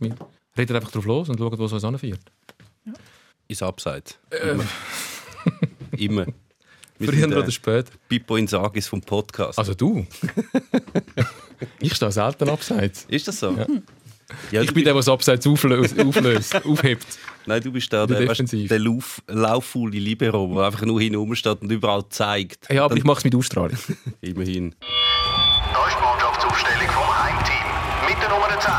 Wir reden einfach drauf los und schauen, wo es uns anführt. Ins Abseits. Immer. Immer. Wir Früher sind, äh, oder später. Pippo Insagis vom Podcast. Also du? ich stehe selten abseits. ist das so? Ja, Ich du bin der, der das Abseits auflöst, auflöst aufhebt. Nein, du bist der, Der der, weißt, Defensiv. der Lauf, lauffaule Libero, der einfach nur hinten steht und überall zeigt. Ja, aber ich mache es mit Ausstrahlung. Immerhin. Da ist die Mannschaftsaufstellung vom Heimteam. Mit der Nummer 10,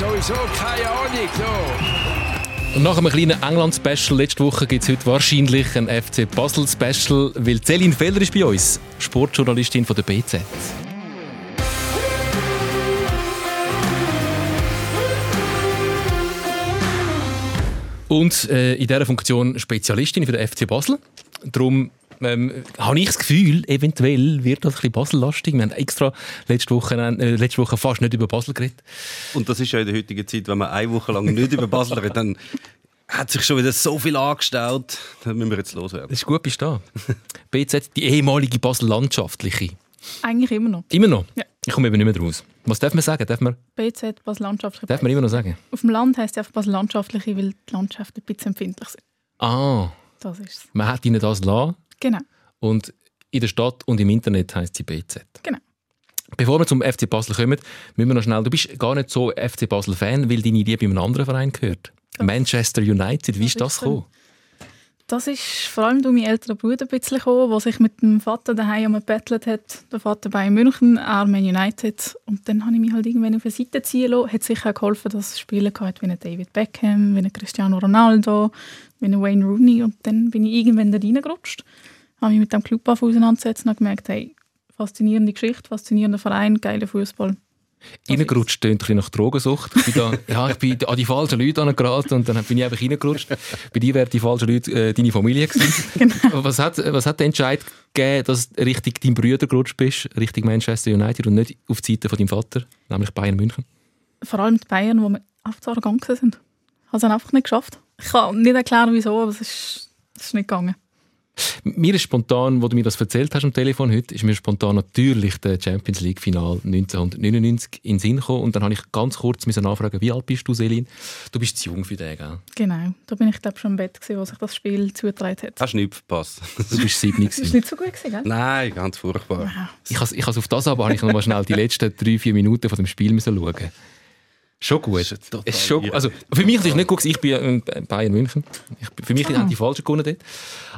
sowieso keine Ahnung. So. Und nach einem kleinen England-Special letzte Woche gibt es heute wahrscheinlich ein FC Basel-Special, weil Céline Feller ist bei uns, Sportjournalistin von der BZ. Und äh, in dieser Funktion Spezialistin für den FC Basel. Darum ähm, habe ich das Gefühl, eventuell wird das ein bisschen Basel-lastig. Wir haben extra letzte Woche, äh, letzte Woche fast nicht über Basel geredet. Und das ist ja in der heutigen Zeit, wenn man eine Woche lang nicht über Basel redet, dann hat sich schon wieder so viel angestaut. Dann müssen wir jetzt loswerden. Das ist gut, bist du da. BZ, die ehemalige Basel-Landschaftliche. Eigentlich immer noch. Immer noch? Ja. Ich komme eben nicht mehr raus. Was darf man sagen? Darf man, BZ, Basel-Landschaftliche. darf man immer noch sagen? Auf dem Land heisst es einfach Basel-Landschaftliche, weil die Landschaften ein bisschen empfindlich sind. Ah, Das ist es. man hat ihnen das lassen Genau. und in der Stadt und im Internet heisst sie BZ. Genau. Bevor wir zum FC Basel kommen, müssen wir noch schnell. Du bist gar nicht so FC Basel-Fan, weil deine Liebe einem anderen Verein gehört. Manchester United. Wie ist Das gekommen? Das ist vor allem durch meinen älteren Bruder ein bisschen gekommen, der sich mit dem Vater daheim gebettelt hat. Der Vater bei München, Man United. Und dann habe ich mich halt irgendwann auf eine Seite ziehen lassen. Hat sicher auch geholfen, dass es Spieler gehabt wie ein David Beckham, wie ein Cristiano Ronaldo, wie ein Wayne Rooney. Und dann bin ich irgendwann da reingerutscht, habe mich mit dem Club auseinandergesetzt und gemerkt, hey, faszinierende Geschichte, faszinierender Verein, geiler Fußball. Reingerutscht klingt ein nach Drogensucht. Ich bin, da, ja, ich bin an die falschen Leute angeraten und dann bin ich einfach reingerutscht. Bei dir wären die falschen Leute äh, deine Familie gewesen. Genau. was, hat, was hat der Entscheid gegeben, dass du richtig deinem Bruder gerutscht bist, richtig Manchester United und nicht auf die Seite von deinem Vater, nämlich Bayern München? Vor allem die Bayern, die mir einfach zu arrogant sind. Ich habe es einfach nicht geschafft. Ich kann nicht erklären, wieso, aber es ist, es ist nicht gegangen. Mir ist spontan, wo du mir das erzählt hast am Telefon heute, ist mir spontan natürlich der Champions League Final 1999 in den Sinn gekommen. Und dann habe ich ganz kurz nachfragen, wie alt bist du, Selin? Du bist zu jung für den, gell? Genau, da bin ich glaube schon im Bett, gewesen, wo sich das Spiel zugetragen hat. Hast du nicht verpasst? Du bist sieben Das ist gewesen. nicht so gut, gewesen, gell? Nein, ganz furchtbar. Ich has, ich has auf das aber habe ich noch mal schnell die letzten drei, vier Minuten von dem Spiel müssen schauen. Schon gut. Ist ist schon, also für mich ist es nicht gut, ich bin äh, Bayern München. Ich, für mich haben die Falschen gewonnen dort.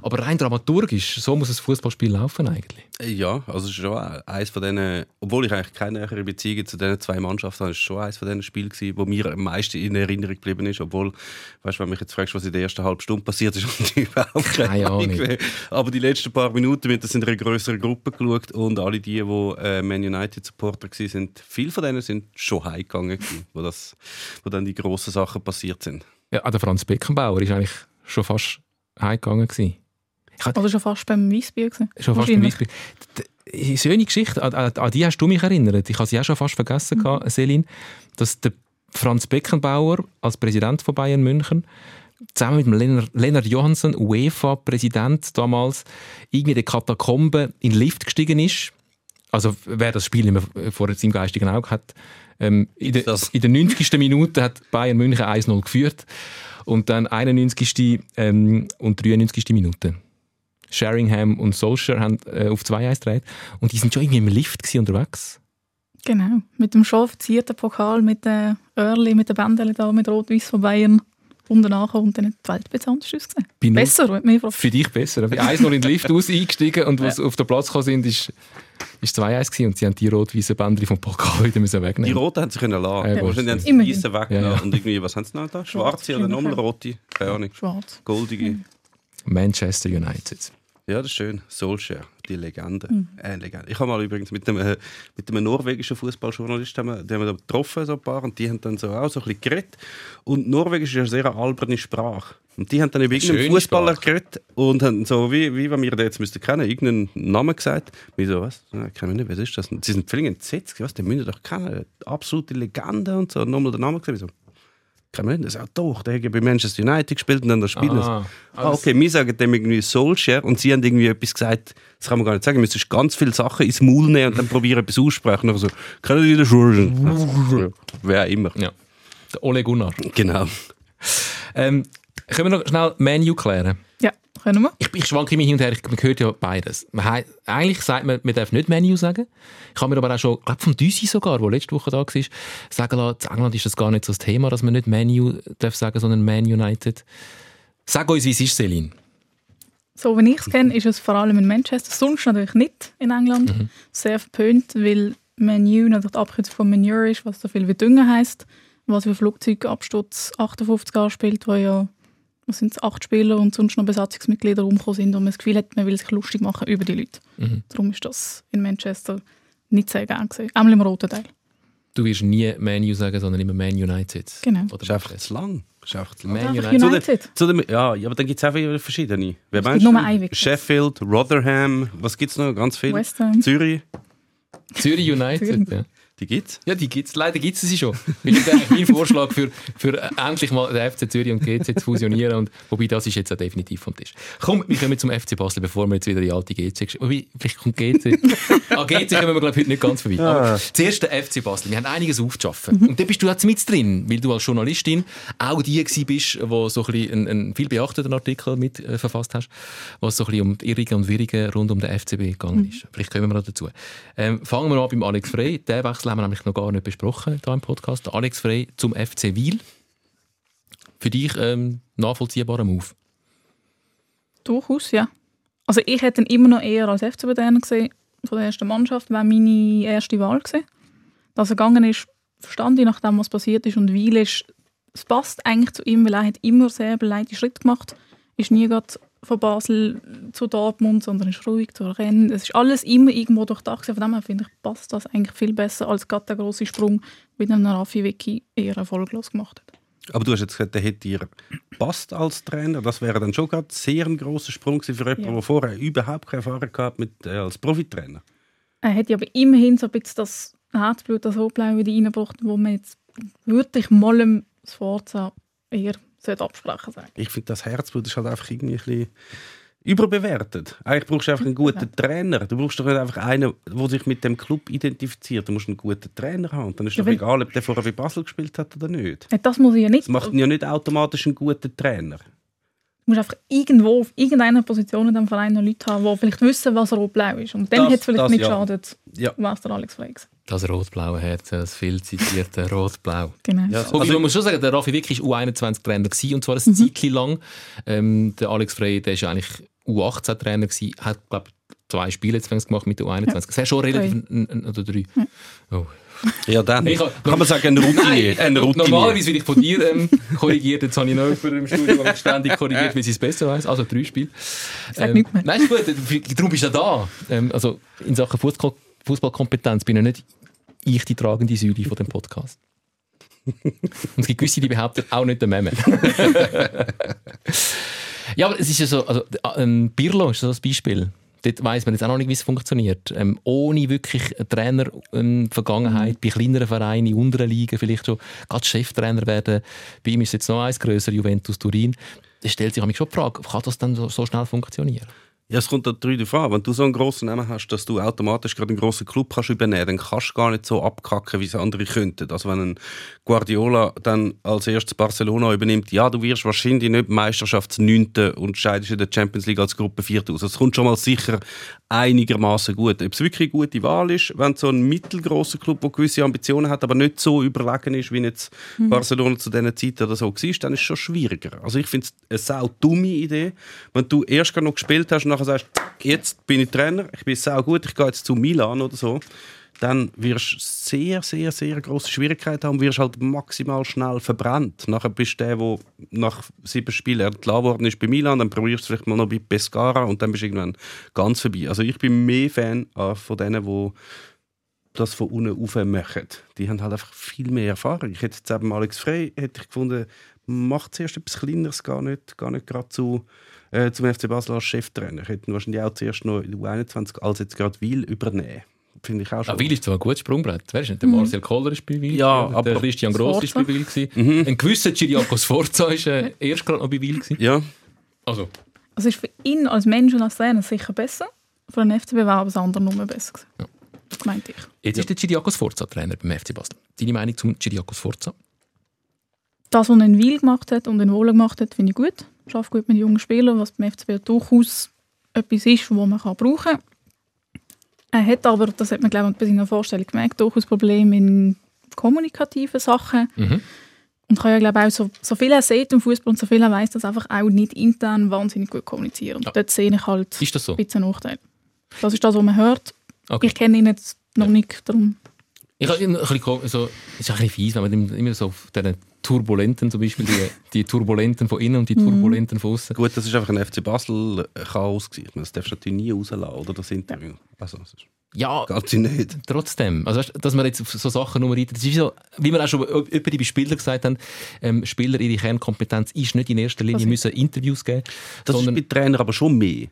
Aber rein dramaturgisch, so muss ein Fußballspiel laufen eigentlich. Ja, also es ist schon eines von denen, obwohl ich eigentlich keine nähere Beziehung zu diesen zwei Mannschaften habe, ist schon eines von diesen Spielen gewesen, wo mir am meisten in Erinnerung geblieben ist, obwohl, weißt du, wenn du mich jetzt fragst, was in der ersten halben Stunde passiert ist, ich überhaupt keine Keine Ahnung. Aber die letzten paar Minuten, wir haben das in einer größeren Gruppe geschaut und alle die, die äh, Man United Supporter waren, sind, viele von denen sind schon heimgegangen, wo, das, wo dann die grossen Sachen passiert sind. Ja, ah, der Franz Beckenbauer ist eigentlich schon fast heimgegangen gewesen. Hatte Oder schon fast beim Weissbier gewesen. schon fast beim. Beispiel. Die- Schöne Geschichte, an, an, an die hast du mich erinnert. Ich habe sie auch schon fast vergessen, mhm. Selin, dass der Franz Beckenbauer als Präsident von Bayern München zusammen mit dem Lennart, Lennart Johansson, UEFA-Präsident damals, irgendwie in die Katakombe in den Lift gestiegen ist. Also wer das Spiel nicht mehr vor seinem geistigen Auge hat. Ähm, in, der, Das- in der 90. Minute hat Bayern München 1-0 geführt und dann 91. Ähm, und 93. Minute. Sheringham und Solskjaer haben äh, auf 2-1 gedreht und die sind schon irgendwie im Lift unterwegs. Genau, mit dem schon verzierten Pokal, mit den Örli, mit den Bändern da, mit Rot-Weiß von Bayern. Und danach und dann die Welt ein bisschen anders ausgesehen. Bei null- Besser, fragst. Für dich besser. Ich bin 1-0 in den Lift aus eingestiegen und als sie auf den Platz gekommen sind, ist, ist 2-1 gewesen und sie haben die rot-weißen Bänder vom Pokal wieder müssen Die wegnehmen Roten haben sie können lassen. Ja, Ja. Wahrscheinlich haben sie die Immerhin. Weißen weggenommen. Ja, ja. Und irgendwie, was haben sie noch da? Schwarze oder nochmal rote? Keine Ahnung. Schwarz. Goldige. Manchester United. Ja, das ist schön. Solskjaer, die Legende. Äh, Legende. Ich habe mal übrigens mit einem, äh, mit einem norwegischen Fußballjournalist haben wir, haben wir getroffen, so ein paar, und die haben dann so auch so ein bisschen geredet. Und Norwegisch ist ja eine sehr alberne Sprache. Und die haben dann über irgendeinen Schöne Fußballer Sprache. geredet und haben so, wie, wie wenn wir den jetzt müssten kennen, irgendeinen Namen gesagt. Wie so, was? Ja, kennen wir nicht, was ist das? Sie sind völlig entsetzt. Was, den müssen wir doch kennen. Absolute Legende und so. Nochmal den Namen gesagt. Mensch, das sagt doch, der hat bei Manchester United gespielt und dann das Spiel. Ah, Ah, okay, wir sagen dem irgendwie Solskjaer und sie haben irgendwie etwas gesagt, das kann man gar nicht sagen, wir müssen ganz viele Sachen ins Maul nehmen und dann probieren etwas aussprechen. Und so, können wieder Schulden? Wer immer. Ja. Der Ole Gunnar. Genau. Ähm, können wir noch schnell Menu klären? Ja, können wir. Ich, ich schwanke mich hin und her, ich, man hört ja beides. Man, eigentlich sagt man, man darf nicht Menu sagen. Ich habe mir aber auch schon, ich glaube vom Düsi sogar, der letzte Woche da war, sagen lassen, in England ist das gar nicht so das Thema, dass man nicht Menu darf sagen, sondern Man United. Sag uns, wie es ist, Celine. So wie ich es kenne, ist es vor allem in Manchester, sonst natürlich nicht in England. Sehr verpönt, weil Menu natürlich die Abkürzung von Manure ist, was so viel wie Dünger heisst, was für Flugzeugabsturz 58 anspielt, wo ja was sind es, acht Spieler und sonst noch Besatzungsmitglieder rumgekommen sind und man das Gefühl hat, man will sich lustig machen über die Leute. Darum ist das in Manchester nicht sehr gern gesehen. Einmal im roten Teil. Du wirst nie Menu sagen, sondern immer Man United. Genau. Oder Das ist einfach zu lang. Ist einfach zu lang. Man Einfach United. United. Zu dem, ja, ja, aber dann gibt es auch wieder verschiedene. Wer Es meinst gibt du? nur einen wirklich. Sheffield, Rotherham, was gibt es noch? Ganz viel. West Ham. Zürich, Zürich United. Ja. Die gibt es. Ja, die gibt's. Leider gibt es sie schon. Das ist mein Vorschlag für, für endlich mal den FC Zürich und GC zu fusionieren. Und, wobei, das ist jetzt auch definitiv vom Tisch. Komm, wir kommen zum FC Basel, bevor wir jetzt wieder die alte GC... Wobei, vielleicht kommt GC... ah, GC kommen wir, glaube ich, heute nicht ganz vorbei. Aber zuerst der FC Basel. Wir haben einiges aufzuschaffen. Und da bist du jetzt mit drin, weil du als Journalistin auch die gewesen bist, die so ein bisschen einen, einen viel beachteten Artikel mit äh, verfasst hast, was so ein bisschen um die Irrigen und Wirrigen rund um den FCB gegangen ist. Vielleicht kommen wir noch dazu. Ähm, fangen wir an beim Alex Frey. Den Wechsel haben wir nämlich noch gar nicht besprochen hier im Podcast. Alex Frey zum FC Wiel. Für dich ähm, nachvollziehbarer Move. Durchaus, ja. Also ich hätte ihn immer noch eher als FCB Trainer gesehen, von der ersten Mannschaft, wäre meine erste Wahl gewesen. Dass er gegangen ist, verstand ich, nachdem was passiert ist und Weil ist, es passt eigentlich zu ihm, weil er hat immer sehr beleidete Schritte gemacht, ist nie gerade von Basel zu Dortmund, sondern ist ruhig zu Rennen. Es ist alles immer irgendwo durchdacht. Von dem her finde ich, passt das eigentlich viel besser, als gerade der grosse Sprung, wie der Rafi Vicky eher erfolglos gemacht hat. Aber du hast jetzt gesagt, der hätte dir passt als Trainer. Das wäre dann schon gerade sehr ein grosser Sprung für jemanden, Ja. der vorher überhaupt keine Erfahrung gehabt mit, äh, als Profitrainer. Er ja aber immerhin so ein bisschen das Herzblut, das Rotblau wieder reingebracht, wo man jetzt wirklich mal dem Sforza eher sollte absprechen sagen. Ich finde, das Herzblut ist halt einfach irgendwie ein bisschen überbewertet. Eigentlich brauchst du einfach einen guten Trainer. Du brauchst doch nicht einfach einen, der sich mit dem Club identifiziert. Du musst einen guten Trainer haben. Dann ist Ja, doch egal, ob der vorher bei Basel gespielt hat oder nicht. Ja, Das muss ich ja nicht. Das macht ihn ja nicht automatisch einen guten Trainer. Du musst einfach irgendwo auf irgendeiner Position in diesem Verein noch Leute haben, die vielleicht wissen, was Rot-Blau ist. Und dann hat es vielleicht das nicht ja. geschadet, Ja. was der Alex Frey gesagt Das rot-blaue Herz, das viel zitierte Rot-Blau. Genau. Ja, Also- man muss schon sagen, der Raffi Wick war U21-Trainer gewesen, und zwar ein Mhm. Zeitchen lang. Ähm, der Alex Frey, der ist eigentlich U18-Trainer gewesen, hat, glaube zwei Spiele jetzt gemacht mit der U21. Das wäre schon relativ... Oder drei. Oh. Ja, dann Ich kann man sagen, ein Routinier. Ein Routinier. Normalerweise werde ich von dir ähm, korrigiert, jetzt habe ich noch jemanden im Studio, der ständig korrigiert, weil sie es besser weiß. Also drei Spiele. Sag nichts mehr. Nein, ist gut, darum bist du ja da. Ähm, also in Sachen Fußball- Fußballkompetenz bin ich nicht ich die tragende Säule von dem Podcast. Und es gibt gewisse, die behaupten, auch nicht der Meme. ja, aber es ist ja so, also, ähm, Birlo ist so das Beispiel. Dort weiss man jetzt auch noch nicht, wie es funktioniert. Ähm, ohne wirklich Trainer-Vergangenheit, bei kleineren Vereinen, in unteren Ligen vielleicht schon, gerade Cheftrainer werden. Bei ihm ist jetzt noch eins grösser, Juventus Turin. Da stellt sich mich schon die Frage, kann das dann so, so schnell funktionieren? Ja, es kommt darauf an. Wenn du so einen grossen Namen hast, dass du automatisch gerade einen grossen Club kannst übernehmen dann kannst du gar nicht so abkacken, wie es andere könnten. Also wenn ein Guardiola dann als erstes Barcelona übernimmt, ja, du wirst wahrscheinlich nicht Meisterschaftsneunte und scheidest in der Champions League als Gruppe Vierte aus. Es kommt schon mal sicher einigermaßen gut. Ob es wirklich eine gute Wahl ist, wenn so ein mittelgroßer Club, der gewisse Ambitionen hat, aber nicht so überlegen ist, wie jetzt Barcelona zu dieser Zeit oder so war, dann ist es schon schwieriger. Also ich finde es eine sau dumme Idee, wenn du erst noch gespielt hast und nachher sagst, jetzt bin ich Trainer, ich bin sau gut, ich gehe jetzt zu Milan oder so, dann wirst du sehr, sehr, sehr große Schwierigkeiten haben wirst halt maximal schnell verbrannt. Nachher bist du der, der nach sieben Spielen entlassen worden ist bei Milan, dann probierst du vielleicht mal noch bei Pescara und dann bist du irgendwann ganz vorbei. Also ich bin mehr Fan von denen, die das von unten rauf machen. Die haben halt einfach viel mehr Erfahrung. Ich hätte jetzt eben Alex Frey hätte ich gefunden, macht zuerst etwas Kleineres, gar nicht, gar nicht gerade zu, äh, zum FC Basel als Cheftrainer. Ich hätte ihn wahrscheinlich auch zuerst noch in der U21 als jetzt gerade Wil übernehmen. finde ich auch schon. Ah, Wil ist zwar ein gutes Sprungbrett. Wer ist nicht? Der Marcel Koller ist bei Wil. Ja, der aber- Christian Gross ist bei Sforza. Wil. gewesen. Ein gewisser Ciriakos Forza ist äh, erst gerade noch bei Wil. gewesen. Ja, Also, Also ist für ihn als Mensch und als Trainer sicher besser. Für den FCB war aber das andere nur besser gewesen. Ja. Das meinte ich. jetzt ist der Ciriakos Forza Trainer beim FC Basel. Deine Meinung zum Ciriakos Forza? Das, was er in Wil gemacht hat und in Wohlen gemacht hat, finde ich gut. Schafft gut mit jungen Spielern, was beim FCB durchaus etwas ist, was man kann brauchen kann. Er hat aber, das hat man glaube ich bei seiner Vorstellung gemerkt, durchaus Probleme in kommunikativen Sachen. Mhm. Und kann ja glaube ich auch, so, so viel er sieht im Fußball und so viel er weiß, dass einfach auch nicht intern wahnsinnig gut kommunizieren. Und Ja. dort sehe ich halt Ist das so? ein bisschen einen Nachteil. Das ist das, was man hört. Okay. Ich kenne ihn jetzt noch nicht, darum Ich habe ein bisschen, ko- so, es ist ein bisschen fies, wenn man immer- immer so auf diesen Turbulenten, zum Beispiel die, die Turbulenten von innen und die Turbulenten von außen. gut, das ist einfach ein FC Basel-Chaos Das darfst du natürlich nie rauslassen, oder? Das Interview. Also, das ist- Ja, geht nicht. trotzdem. Also, weißt, dass man jetzt auf so Sachen nur reitet. Das ist wie so, wie wir auch schon über die Spieler gesagt haben, ähm, Spieler, ihre Kernkompetenz ist nicht in erster Linie müssen Interviews geben, Das sondern ist bei Trainern aber schon mehr.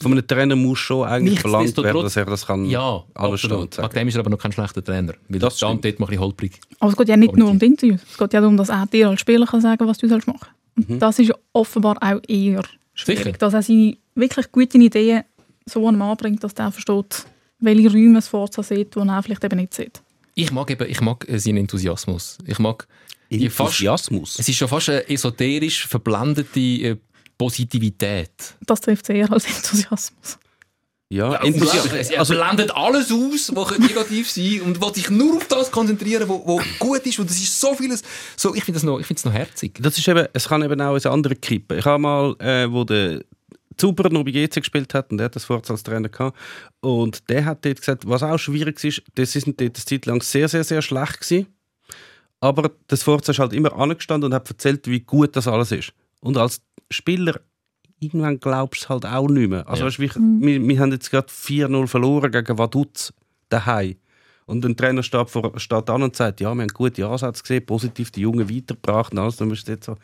Von einem Trainer muss schon eigentlich verlangt werden, dass er das kann ja, alles absolut. sagen. Wegen dem ist er aber noch kein schlechter Trainer. Weil Das stand dort mal ein bisschen holprig. Aber es geht ja nicht nur um die Interviews. Es geht ja darum, dass er dir als Spieler kann sagen was du sollst machen Und das ist offenbar auch eher schwierig. Sicher. Dass er seine wirklich guten Ideen so an den Mann bringt, dass der versteht, welche Räume es Forza sieht, die er vielleicht eben nicht sieht. Ich mag eben, ich mag äh, seinen Enthusiasmus. Ich mag die fast, Enthusiasmus. es ist schon fast eine esoterisch verblendete äh, Positivität. Das trifft es eher als Enthusiasmus. Ja, Ja, Enthusiasmus. er blendet alles aus, was negativ sein und will sich nur auf das konzentrieren, was wo gut ist. Und das ist so vieles. So, ich finde das noch, ich es noch herzig. Das ist eben, es kann eben auch ins andere kippen. Ich habe mal, äh, wo der Zuber noch bei GC gespielt hat, und der hat das vorher als Trainer gehabt, und der hat dort gesagt, was auch schwierig ist, das ist dort eine Zeit lang sehr, sehr, sehr schlecht gewesen, aber das Forza ist halt immer angestanden und hat erzählt, wie gut das alles ist. Und als Spieler irgendwann glaubst du es halt auch nicht mehr. Also Ja. weißt, du, wie- wir, wir haben jetzt gerade 4-0 verloren gegen Vaduz daheim. Und ein Trainer steht, vor, steht an und sagt, ja, wir haben gute Ansätze gesehen, positiv die Jungen weitergebracht und alles. Dann musst du jetzt so,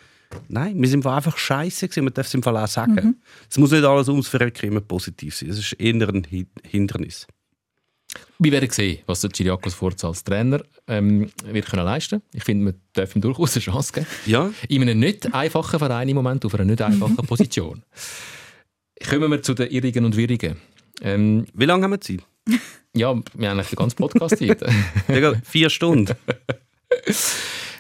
nein, wir sind einfach scheiße gewesen, man darf es im Fall auch sagen. Es muss nicht alles ums Verrecken immer positiv sein. Es ist eher ein Hin- Hindernis. Wir werden sehen, was der Chiriakos Forza als Trainer ähm, wird können leisten Ich finde, man darf ihm durchaus eine Chance geben. Ja, In einem nicht einfachen Verein im Moment, auf einer nicht einfachen Position. Kommen wir zu den Irrigen und Wirrigen. Ähm, wie lange haben wir Zeit? ja, wir haben eigentlich den ganzen Podcast Zeit. Vier Stunden.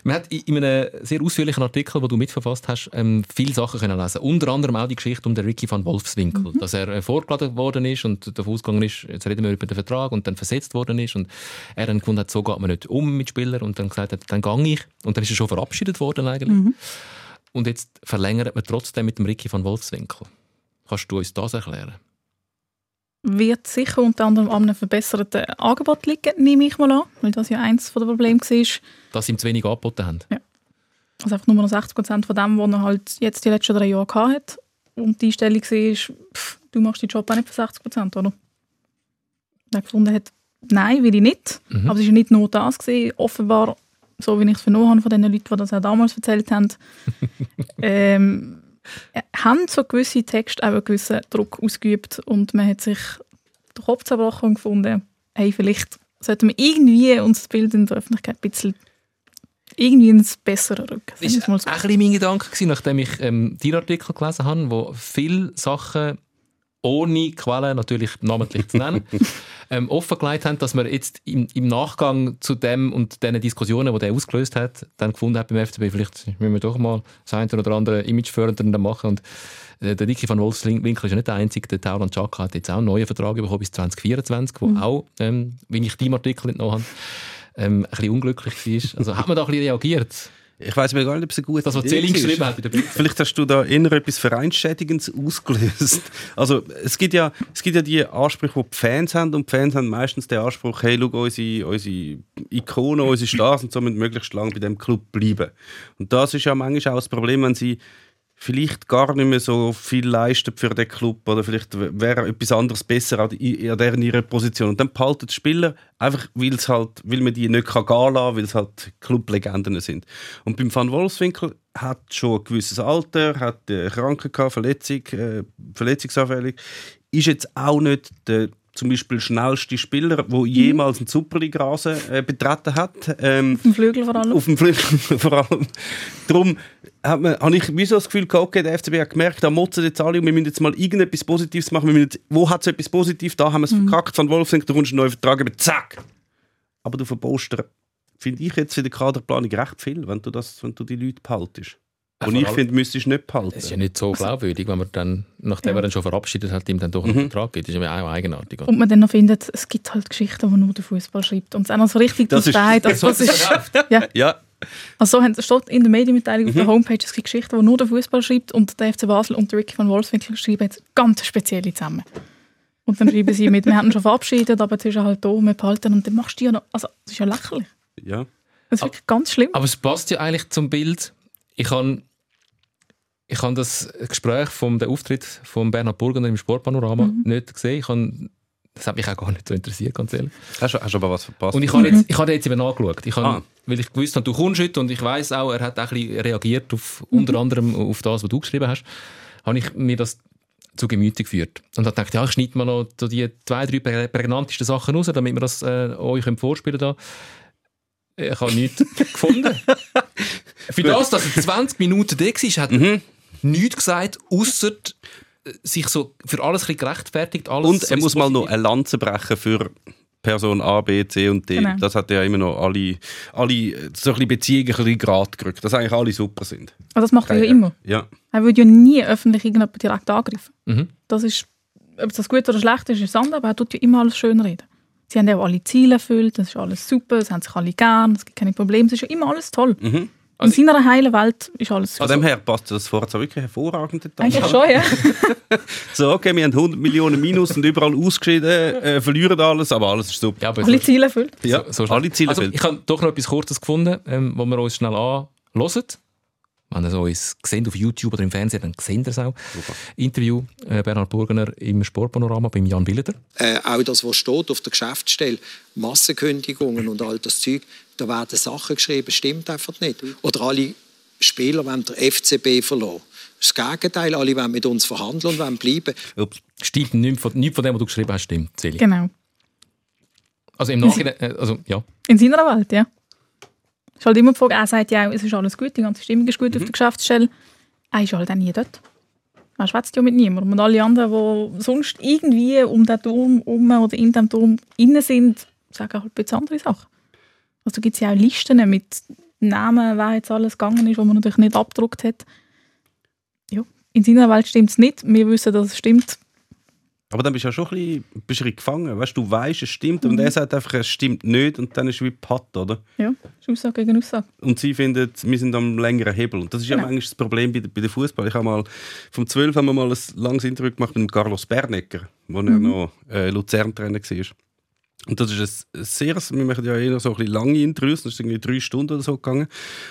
Man hat in einem sehr ausführlichen Artikel, den du mitverfasst hast, ähm, viele Sachen können lesen. Unter anderem auch die Geschichte um den Ricky van Wolfswinkel, dass er äh, vorgeladen worden ist und davon ausgegangen ist, jetzt reden wir über den Vertrag und dann versetzt worden ist und er dann gefunden hat, so geht man nicht um mit Spielern und dann gesagt hat, dann gang ich und dann ist er schon verabschiedet worden eigentlich. Und jetzt verlängert man trotzdem mit dem Ricky van Wolfswinkel. Kannst du uns das erklären? Wird sicher unter anderem an einem verbesserten Angebot liegen, nehme ich mal an, weil das ja eins der Probleme war. Dass sie ihm zu wenig angeboten haben. Also einfach nur noch 60 Prozent von dem, was er halt jetzt die letzten drei Jahre gehabt hat. Und die Einstellung war, pff, du machst den Job auch nicht für 60 Prozent, oder? Er gefunden hat, nein, will ich nicht. Mhm. Aber es war nicht nur das. Gewesen. Offenbar, so wie ich es vernommen habe von den Leuten, die das auch damals erzählt haben, ähm, äh, haben so gewisse Texte auch einen gewissen Druck ausgeübt und man hat sich den Kopf zerbrochen und gefunden, hey, vielleicht sollten wir irgendwie uns das Bild in der Öffentlichkeit ein bisschen irgendwie ins Bessere rücken. Das war so. ein bisschen mein Gedanke, nachdem ich ähm, deinen Artikel gelesen habe, wo viele Sachen ohne Quellen natürlich namentlich zu nennen, ähm, offengelegt haben, dass man jetzt im, im Nachgang zu dem und den Diskussionen, die der ausgelöst hat, dann gefunden hat beim FCB, vielleicht müssen wir doch mal das eine oder andere imagefördernder machen und äh, der Ricky van Wolfswinkel ist ja nicht der Einzige, der Tauran Chaka hat jetzt auch einen neuen Vertrag bekommen bis 2024, wo auch, ähm, wie ich deinen Artikel entnommen habe, ähm, ein bisschen unglücklich war. Also hat man da ein bisschen reagiert? Ich weiß mir gar nicht, ob es eine gute Das, was Zelling geschrieben hat der Bild. Vielleicht hast du da eher etwas Vereinschädigendes ausgelöst. Also es gibt ja, es gibt ja die Ansprüche, die die Fans haben und die Fans haben meistens den Anspruch, hey, schau, unsere, unsere Ikonen, unsere Stars und so müssen möglichst lange bei dem Club bleiben. Und das ist ja manchmal auch das Problem, wenn sie vielleicht gar nicht mehr so viel leisten für den Club oder vielleicht wäre etwas anderes besser an in an ihrer Position. Und dann behalten die Spieler einfach, weil es halt, weil man die nicht kann gehen lassen, weil es halt Clublegenden sind. Und beim Van Wolfswinkel hat schon ein gewisses Alter, hat äh, Kranken gehabt, Verletzung, äh, verletzungsanfällig, ist jetzt auch nicht der zum Beispiel schnellste Spieler, der jemals einen Superliga-Rasen äh, betreten hat. Ähm, Im Flügel vor allem. auf dem Flügel vor allem. Darum habe ich wie so das Gefühl gehabt, okay, der FCB hat gemerkt, da motzen jetzt alle und wir müssen jetzt mal irgendetwas Positives machen. Wir müssen jetzt, wo hat es etwas Positives? Da haben wir es verkackt. Van Wolfswinkel, du kommst einen neuen Vertrag über, zack! Aber du dir, finde ich jetzt für die Kaderplanung recht viel, wenn du, das, wenn du die Leute behaltest. Und ich finde, müsstest du nicht behalten. Es ist ja nicht so glaubwürdig, wenn man dann, nachdem Ja. er dann schon verabschiedet hat, ihm dann doch einen Vertrag gibt. Das ist ja auch eigenartig. oder? Und man dann noch findet, es gibt halt Geschichten, die nur der Fußball schreibt. Und es auch noch so richtig Das ist- aussteht. Also, das ist, ja, Ja, also so haben- steht in der Medienmitteilung Mhm. auf der Homepage, es gibt Geschichten, die nur der Fußball schreibt. Und der FC Basel und der Ricky van Wolfswinkel schreiben jetzt ganz spezielle zusammen. Und dann schreiben sie mit, wir haben ihn schon verabschiedet, aber jetzt ist er halt da, wir behalten. Und dann machst du ja noch, also das ist ja lächerlich. ja. Das ist wirklich ganz schlimm. Aber es passt ja eigentlich zum Bild. Ich habe ich habe das Gespräch vom der Auftritt von Bernhard Burgener im Sportpanorama nicht gesehen. Ich habe, das hat mich auch gar nicht so interessiert, ganz ehrlich. Hast, du- hast du aber was verpasst? Und ich habe jetzt, ich habe jetzt eben angeschaut. Ich habe, Ah. Weil ich gewusst habe, du kommst heute und ich weiß auch, er hat auch ein bisschen reagiert auf, unter anderem auf das, was du geschrieben hast, habe ich mir das zu Gemüte geführt. Und habe gedacht, ja, ich schneide mal noch so die zwei, drei prä- prägnantesten Sachen raus, damit wir das äh, euch vorspielen da. Ich habe nichts gefunden. Für das, dass er 20 Minuten da war, hat er nichts gesagt, außer sich so für alles ein bisschen gerechtfertigt. Alles Und so er muss mal noch eine Lanze brechen für Person A, B, C und D. Genau. Das hat ja immer noch alle, alle äh, so ein bisschen Beziehungen ein bisschen gerückt, dass eigentlich alle super sind. Aber das macht er ja immer. Ja. Er würde ja nie öffentlich irgendjemand direkt angreifen. Mhm. Das ist, ob das gut oder schlecht ist, ist das andere, aber er tut ja immer alles schön reden. Sie haben ja auch alle Ziele erfüllt, das ist alles super, es haben sich alle gern, es gibt keine Probleme, es ist ja immer alles toll. Mhm. In seiner heilen Welt ist alles Von dem her passt das vorher so wirklich hervorragend. Eigentlich schon, ja. So, okay, wir haben 100 Millionen Minus und überall ausgeschieden, äh, verlieren alles, aber alles ist super. Ja, aber Alle so- Ziele erfüllt. Ja, so alle Ziele also, erfüllt. Ich habe doch noch etwas Kurzes gefunden, ähm, wo wir uns schnell anhören. Wenn ihr so uns seht auf YouTube oder im Fernsehen, dann seht ihr es auch. Interview äh, Bernhard Burgener im Sportpanorama beim Jan Billeder. äh, auch das, was steht auf der Geschäftsstelle, Massenkündigungen und all das Zeug, da werden Sachen geschrieben, stimmt einfach nicht. Oder alle Spieler wollen der FCB verloren. Das Gegenteil, alle wollen mit uns verhandeln und wollen bleiben. Ups. Stimmt, nichts von, nichts von dem, was du geschrieben hast, stimmt, Celi. Genau. Also im Nachhinein, äh, also ja. In seiner Welt, ja. Ist halt immer die Frage, er sagt ja auch, es ist alles gut, die ganze Stimmung ist gut auf der Geschäftsstelle. Er ist halt auch nie dort. Er schwätzt ja mit niemandem. Und alle anderen, die sonst irgendwie um den Turm um oder in dem Turm innen sind, sagen halt ein bisschen andere Sachen. Also gibt es ja auch Listen mit Namen, wer jetzt alles gegangen ist, wo man natürlich nicht abgedruckt hat. Ja, in seiner Welt stimmt es nicht. Wir wissen, dass es stimmt. Aber dann bist du ja schon ein bisschen, bist ein bisschen gefangen. Weißt, du weißt, es stimmt und er sagt einfach, es stimmt nicht und dann ist es wie Patt, oder? Ja, ist Aussage gegen Aussage. Und sie finden, wir sind am längeren Hebel. Und das ist ja Genau. manchmal das Problem bei, bei Fußball. Ich habe mal, vom 12 haben wir mal ein langes Interview gemacht mit Carlos Bernecker, wo er noch äh, Luzern-Trainer war. Und das ist ein sehr, wir machen ja eher so ein bisschen lange Interviews, das ist irgendwie drei Stunden oder so gegangen.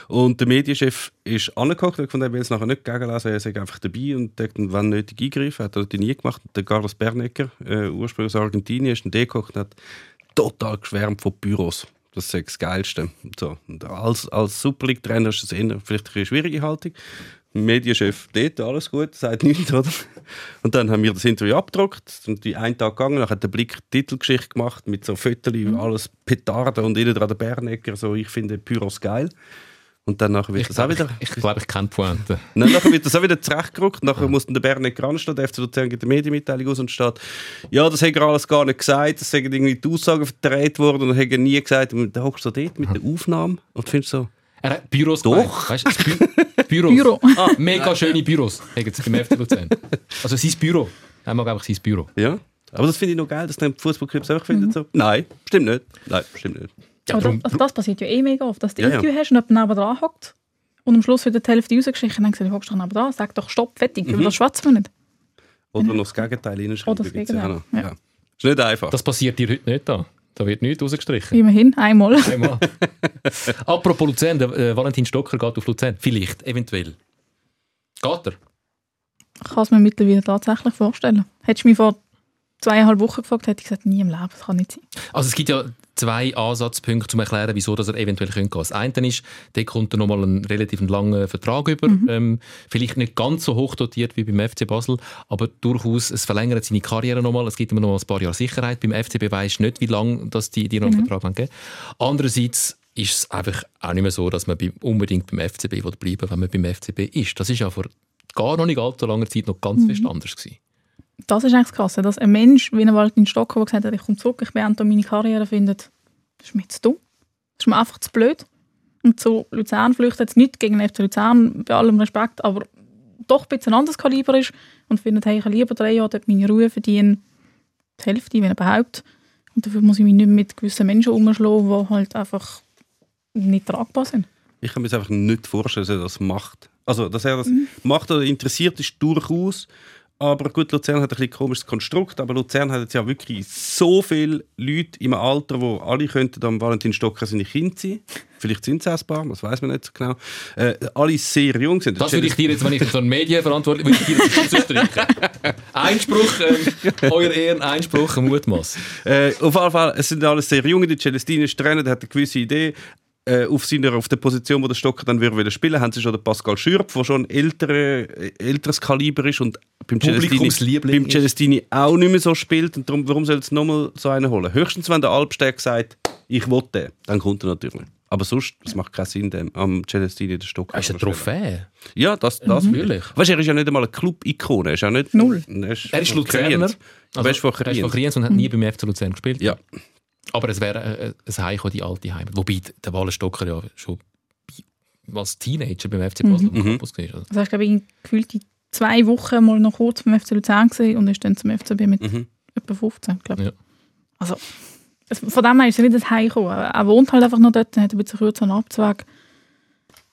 Und der Medienchef ist angeguckt und von er will es nachher nicht gegenlesen, er ist einfach dabei und hat dann, wenn nötig eingreifen, hat er das nie gemacht. Der Carlos Bernecker, äh, ursprünglich aus Argentinien, ist dann und hat total geschwärmt von Büros. Das ist das Geilste. So. Als, als Super League-Trainer ist das eher vielleicht eine schwierige Haltung. Medienchef dort, alles gut, sagt nichts, oder? Und dann haben wir das Interview abgedruckt und die einen Tag gegangen, dann hat der Blick die Titelgeschichte gemacht mit so Fotos, alles Petarden und innen dran der Bernecker, so ich finde Pyros geil. Und dann nachher wird Ich das auch glaube, wieder... ich, ich, glaub, ich kenne Pointe. Dann nachher wird das auch wieder zurechtgerückt. Nachher muss dann der Bernecker anstehen, der FC Luzern gibt eine Medienmitteilung aus und steht, ja, das hat er alles gar nicht gesagt, das sind irgendwie die Aussagen verdreht worden und dann hat er nie gesagt. Und dann hockst du dort mit der Aufnahme und findest so, Er hat Büros Doch. Weißt, das Bü Büros. Büro. Ah, mega schöne Büros haben sie beim FC Luzern. Also sein Büro. Er mag einfach sein Büro. ja. Aber das finde ich noch geil, dass dann Fußballclubs auch finden. So. Nein, stimmt nicht. Nein, stimmt nicht. Ja, Aber darum- das, also das passiert ja eh mega oft, dass du Ja, ja. Interview hast und jemand nebenan hockt und am Schluss wird die Hälfte rausgeschickt und dann gesagt, du hockst doch nebenan, sag doch Stopp, fertig, Mhm. über das schwätzen wir nicht. Oder noch das Gegenteil reinschreiben. Oder das ja Gegenteil, ja. Ja. Ist nicht einfach. Das passiert dir heute nicht da. Da wird nichts rausgestrichen. Immerhin, einmal. Einmal. Apropos Luzern, der äh, Valentin Stocker geht auf Luzern. Vielleicht, eventuell. Geht er? Ich kann es mir mittlerweile tatsächlich vorstellen. Hättest du mich vor zweieinhalb Wochen gefragt, hätte ich gesagt, nie im Leben, das kann nicht sein. Also es gibt ja zwei Ansatzpunkte, um zu erklären, wieso dass er eventuell gehen könnte. Das eine ist, der kommt er nochmal einen relativ langen Vertrag über. Ähm, vielleicht nicht ganz so hoch dotiert wie beim FC Basel, aber durchaus, es verlängert seine Karriere nochmal. Es gibt immer noch mal ein paar Jahre Sicherheit. Beim FCB weiß nicht, wie lange dass die, die noch einen Vertrag geben Andererseits ist es einfach auch nicht mehr so, dass man unbedingt beim FCB will bleiben wenn man beim FCB ist. Das ist ja vor gar noch nicht allzu langer Zeit noch ganz fest anders gewesen. Das ist eigentlich das Krasse, dass ein Mensch wie ein Valentin Stocker, der gesagt hat, ich komme zurück, ich beende meine Karriere, findet, das ist mir zu dumm. Das ist mir einfach zu blöd. Und zu Luzern flüchtet jetzt nicht gegen den FC Luzern, bei allem Respekt, aber doch ein bisschen ein anderes Kaliber ist und findet, hey, ich habe lieber drei Jahre dort meine Ruhe verdienen, die Hälfte, wenn überhaupt. Und dafür muss ich mich nicht mit gewissen Menschen umschlagen, die halt einfach nicht tragbar sind. Ich kann mir das einfach nicht vorstellen, dass er das macht. Also, dass er das macht oder interessiert ist, durchaus. Aber gut, Luzern hat ein bisschen komisches Konstrukt, aber Luzern hat jetzt ja wirklich so viele Leute im Alter, wo alle könnten am Valentin Stocker seine Kinder sein. Vielleicht sind es ein paar, das weiß man nicht so genau. Äh, alle sehr jung sind. Das würde ich dir jetzt, wenn ich so ein Medienverantwortlich würde ich dir jetzt zustreichen. Einspruch, ähm, euer Ehren, Einspruch, Mutmaß. Äh, auf jeden Fall, es sind alles sehr junge. Die Celestine ist Trainer, der hat eine gewisse Idee. Äh, auf, seiner, auf der Position, wo der Stocker dann würde spielen haben sie schon den Pascal Schürp, der schon ein ältere, äh, älteres Kaliber ist und beim Celestini, beim Celestini auch nicht mehr so spielt. Und darum, warum soll es nochmal so einen holen? Höchstens, wenn der Albsteg sagt, ich will den, dann kommt er natürlich. Aber sonst, es macht keinen Sinn, dem, am Celestini den Stocker Das ist eine. Trophäe. Ja, das, das Natürlich. Weißt du, er ist ja nicht einmal eine Club-Ikone. Er ist ja nicht... Null. Er ist, Er ist Luzerner. Kriens. Er ist von er ist von Kriens. Kriens und hat nie beim FC Luzern gespielt. Ja. Aber es wäre äh, ein Heim die alte Heimat. Wobei der Wallenstocker ja schon als Teenager beim FC Basel Mhm. am Campus war. Also, Also ich glaube, ich gefühlt die zwei Wochen mal noch kurz beim FC Luzern gesehen und ist dann zum FCB mit Mhm. etwa 15, glaube ich. Ja. Also, es, von dem her ist er nicht das Heim gekommen. Er wohnt halt einfach noch dort, hat ein bisschen kürzer einen Abzweig.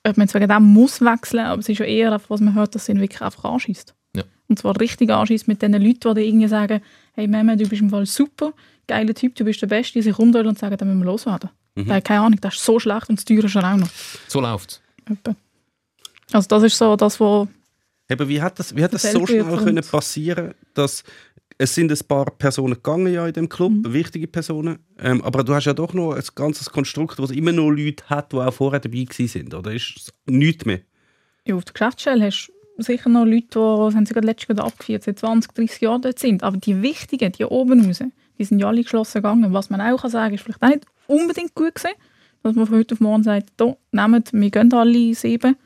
Ob man jetzt wegen dem muss wechseln, aber es ist ja eher, was man hört, dass sie ihn wirklich einfach anschießt. Ja. Und zwar richtig anschießt mit den Leuten, die irgendwie sagen, hey Mama, du bist im Fall super, geiler Typ, du bist der Beste, sich umdrehen und sagen, dann müssen wir loswerden. Der hat keine Ahnung, das ist so schlecht und das Teuer ist er auch noch. so läuft Etwa. Also das ist so das, was Aber wie hat das, wie hat das so schnell können passieren, dass es sind ein paar Personen gegangen ja in dem Club, Mhm. wichtige Personen, ähm, aber du hast ja doch noch ein ganzes Konstrukt, wo es immer noch Leute hat, die auch vorher dabei gewesen sind, oder ist es nichts mehr? Ja, auf der Geschäftsstelle hast du sicher noch Leute, die, das haben sie gerade letztes Jahr abgeführt, seit 20, 30 Jahren dort sind. Aber die Wichtigen, die oben raus, die sind ja alle geschlossen gegangen. Was man auch kann sagen ist vielleicht auch nicht unbedingt gut gewesen, dass man von heute auf morgen sagt, da, nehmt, wir gehen alle sieben.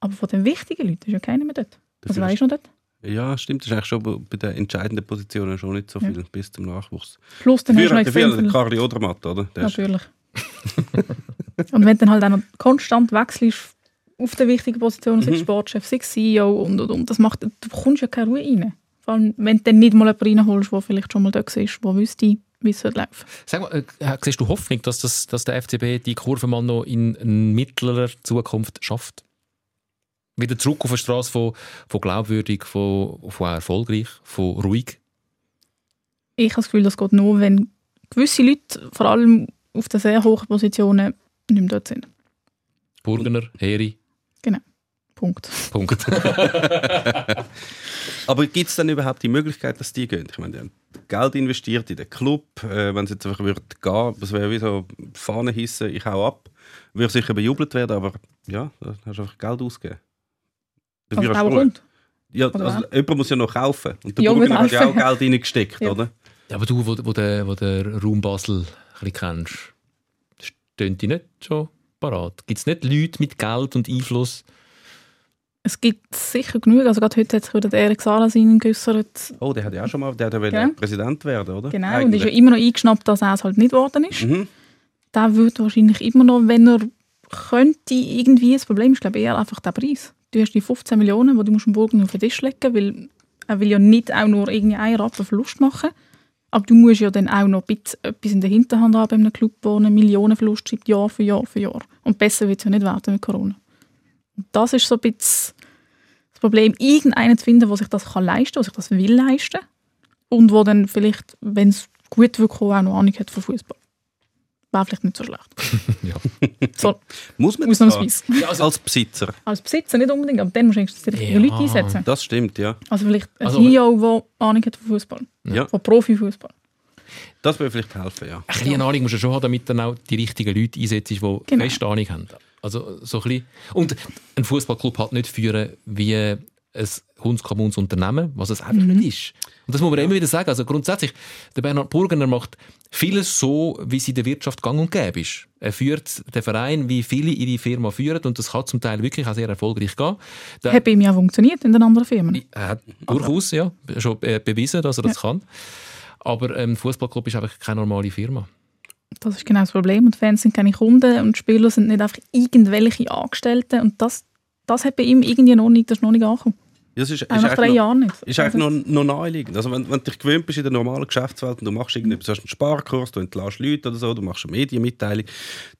Aber von den wichtigen Leuten ist ja keiner mehr dort. Also wer ist noch dort? Ja, stimmt, das ist eigentlich schon bei- den entscheidenden Positionen schon nicht so Ja. viel bis zum Nachwuchs. Plus dann hast du noch viel... Karli Odermatt, oder? Der Natürlich. und wenn du dann halt auch noch konstant wechselst auf der wichtigen Position, sei Mhm. Sportchef, sei CEO und, und, und, das macht, du bekommst ja keine Ruhe rein. Vor allem, wenn du dann nicht mal jemanden reinholst, der vielleicht schon mal da war, der wüsste, wie es laufen. Sag mal, äh, siehst du Hoffnung, dass, das, dass der FCB die Kurve mal noch in, in mittlerer Zukunft schafft? Wieder zurück auf eine Straße von, von glaubwürdig, von, von erfolgreich, von ruhig? Ich habe das Gefühl, das geht nur, wenn gewisse Leute, vor allem auf den sehr hohen Positionen, nicht mehr dort sind. Burgener, Heri, Punkt. Punkt. Aber gibt es dann überhaupt die Möglichkeit, dass die gehen? Ich meine, die haben Geld investiert in den Club. Äh, wenn es jetzt einfach würde gehen, das wäre wie so Fahne hissen, ich hau ab, würde sicher bejubelt werden, aber ja, da hast du einfach Geld ausgegeben. Dafür Also hast du. Ja, also, jemand muss ja noch kaufen. Und der Ja, Burgener hat ja auch. Geld reingesteckt, Ja. oder? Ja, aber du, wo, wo, der, wo der Raum Basel ein bisschen kennst, stehen die nicht schon parat? Gibt es nicht Leute mit Geld und Einfluss? Es gibt sicher genug. Also gerade heute hat sich wieder der Erik Salasin geäussert. Oh, der hat ja auch schon mal, der hat ja wollen Ja. Präsident werden, oder? Genau, und Eigentlich. ist ja immer noch eingeschnappt, dass er es halt nicht geworden ist. Mhm. der würde wahrscheinlich immer noch, wenn er könnte, irgendwie, das Problem ist glaube ich eher einfach der Preis. Du hast die 15 Millionen, die du musst dem Burgen auf den Tisch legen weil er will ja nicht auch nur irgendwie einen Rappen Verlust machen. Aber du musst ja dann auch noch ein bisschen etwas in der Hinterhand haben bei einem Club, der einen Millionenverlust schreibt, Jahr für Jahr für Jahr. Und besser wird es ja nicht werden mit Corona. Und das ist so ein bisschen das Problem, irgendeinen zu finden, der sich das kann leisten kann, der sich das will leisten und wo dann vielleicht, wenn es gut wird, auch noch Ahnung hat von Fußball. Wäre vielleicht nicht so schlecht. Ja. So, Muss man das ausnahmsweise. haben? als Besitzer? Als Besitzer nicht unbedingt, aber dann musst du eigentlich die richtigen Ja. Leute einsetzen. Das stimmt, ja. Also vielleicht ein Also- CEO, der Ahnung hat von Fußball. Ja. Von Profifußball. Das würde vielleicht helfen, ja. Ein bisschen Ahnung musst du schon haben, damit dann auch die richtigen Leute einsetzt, die Genau. fest Ahnung haben. Also, so ein bisschen. Und ein Fußballclub hat nicht führen wie ein hundskommunes Unternehmen, was es einfach Mhm. nicht ist. Und das muss man immer wieder sagen. Also grundsätzlich, der Bernhard Burgener macht vieles so, wie es in der Wirtschaft gang und gäbe ist. Er führt den Verein, wie viele ihre Firma führen und das kann zum Teil wirklich auch sehr erfolgreich gehen. Der, Hat bei ihm ja funktioniert in den anderen Firmen. er hat durchaus ja, schon bewiesen, dass er das kann. Aber ein ähm, Fußballclub ist einfach keine normale Firma. Das ist genau das Problem. Und Fans sind keine Kunden und Spieler sind nicht einfach irgendwelche Angestellte. Und das, das hat bei ihm irgendwie noch nicht, das ist noch nicht angekommen. Das ist, ist Auch nach drei noch- Jahren nicht. Ist eigentlich noch, noch naheliegend. Also wenn, wenn du dich gewöhnt bist in der normalen Geschäftswelt und du machst irgendetwas, hast einen Sparkurs, du entlässt Leute oder so, du machst eine Medienmitteilung,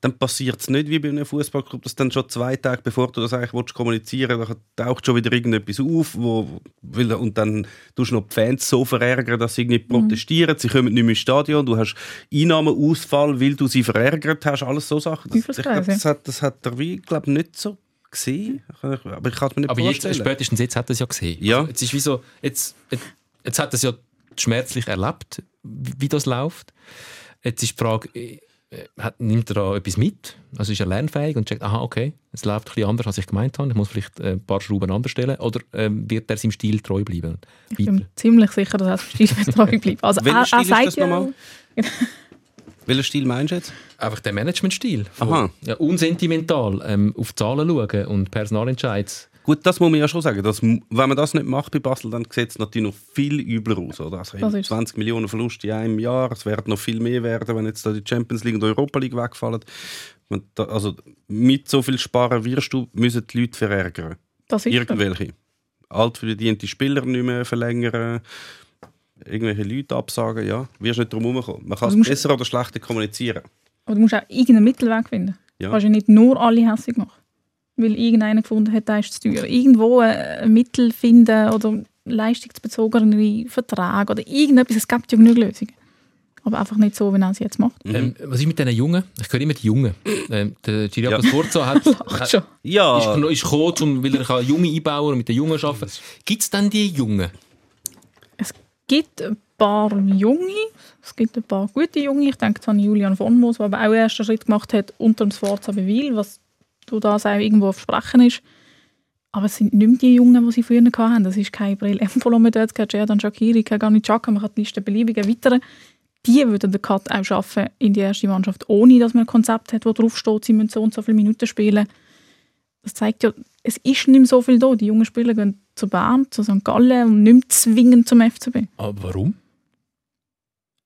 dann passiert es nicht wie bei einem Fußballclub, dass dann schon zwei Tage bevor du das eigentlich willst, kommunizieren willst, taucht schon wieder irgendetwas auf wo, und dann tust du noch die Fans so verärgern, dass sie irgendwie Mhm. protestieren, sie kommen nicht mehr ins Stadion, du hast Einnahmeausfall, weil du sie verärgert hast, alles so Sachen. Das, ich ja. das hat, das hat der Wie, glaube nicht so gesehen. Aber ich kann es mir nicht Aber vorstellen. spätestens jetzt hat er es ja gesehen. Ja. Also jetzt ist wie so, jetzt, jetzt, jetzt hat er es ja schmerzlich erlebt, wie, das läuft. Jetzt ist die Frage, äh, hat, nimmt er da etwas mit? Also ist er lernfähig und checkt, aha, okay, es läuft ein bisschen anders, als ich gemeint habe. Ich muss vielleicht äh, ein paar Schrauben anders stellen. Oder ähm, wird er seinem Stil treu bleiben? Ich bin ziemlich sicher, dass er dem Stil treu bleibt. Also Welcher er, Stil er ist sagt das ja, nochmal? Welchen Stil meinst du jetzt? Einfach der Managementstil. Aha. Ja, unsentimental, ähm, auf Zahlen schauen und Personalentscheids. Gut, das muss man ja schon sagen. Dass, wenn man das nicht macht bei Basel, dann sieht es natürlich noch viel übler aus. Oder? Also Das ist- 20 Millionen Verlust in einem Jahr. Es werden noch viel mehr werden, wenn jetzt da die Champions League und die Europa League wegfallen. Da, also mit so viel Sparen wirst du, müssen die Leute verärgern. das ist so. Irgendwelche. Altverdiente Spieler nicht mehr verlängern. Irgendwelche Leute absagen, ja. Wirst nicht drum herumkommen. Man kann Also es musst- besser oder schlechter kommunizieren. Aber du musst auch irgendeinen Mittelweg finden. Ja. Du kannst ja nicht nur alle hässlich machen. Weil irgendeiner gefunden hat, der ist zu teuer. Irgendwo ein Mittel finden oder leistungsbezogene Verträge oder irgendetwas. Es gibt ja genug Lösungen. Aber einfach nicht so, wie er es jetzt macht. Ähm, was ist mit diesen Jungen? Ich höre immer die Jungen. Ähm, der Giriaco Ja. Sforza hat, hat, schon. Ja, ist, ist gekommen, weil er kann Junge einbauen und mit den Jungen arbeiten Gibt es dann die Jungen? Gibt ein paar Junge, es gibt ein paar gute Junge. Ich denke an Julian von Moos, der aber auch einen ersten Schritt gemacht hat unter dem Sforza Bewil, was du das auch irgendwo auf Sprechen ist. Aber es sind nicht mehr die Jungen, die sie früher hatten. Das ist kein Brill Empolo mehr dort, kein Cerdan Shakiri, kein Gani Xhaka. Man kann die Liste beliebig erweitern. Die würden den Cut auch schaffen in die erste Mannschaft, ohne dass man ein Konzept hat, wo drauf steht, sie müssen so und so viele Minuten spielen. Das zeigt ja, es ist nicht mehr so viel da. Die jungen Spieler gehen zu Bern, zu St. Gallen und nicht mehr zwingend zum FCB. Aber warum?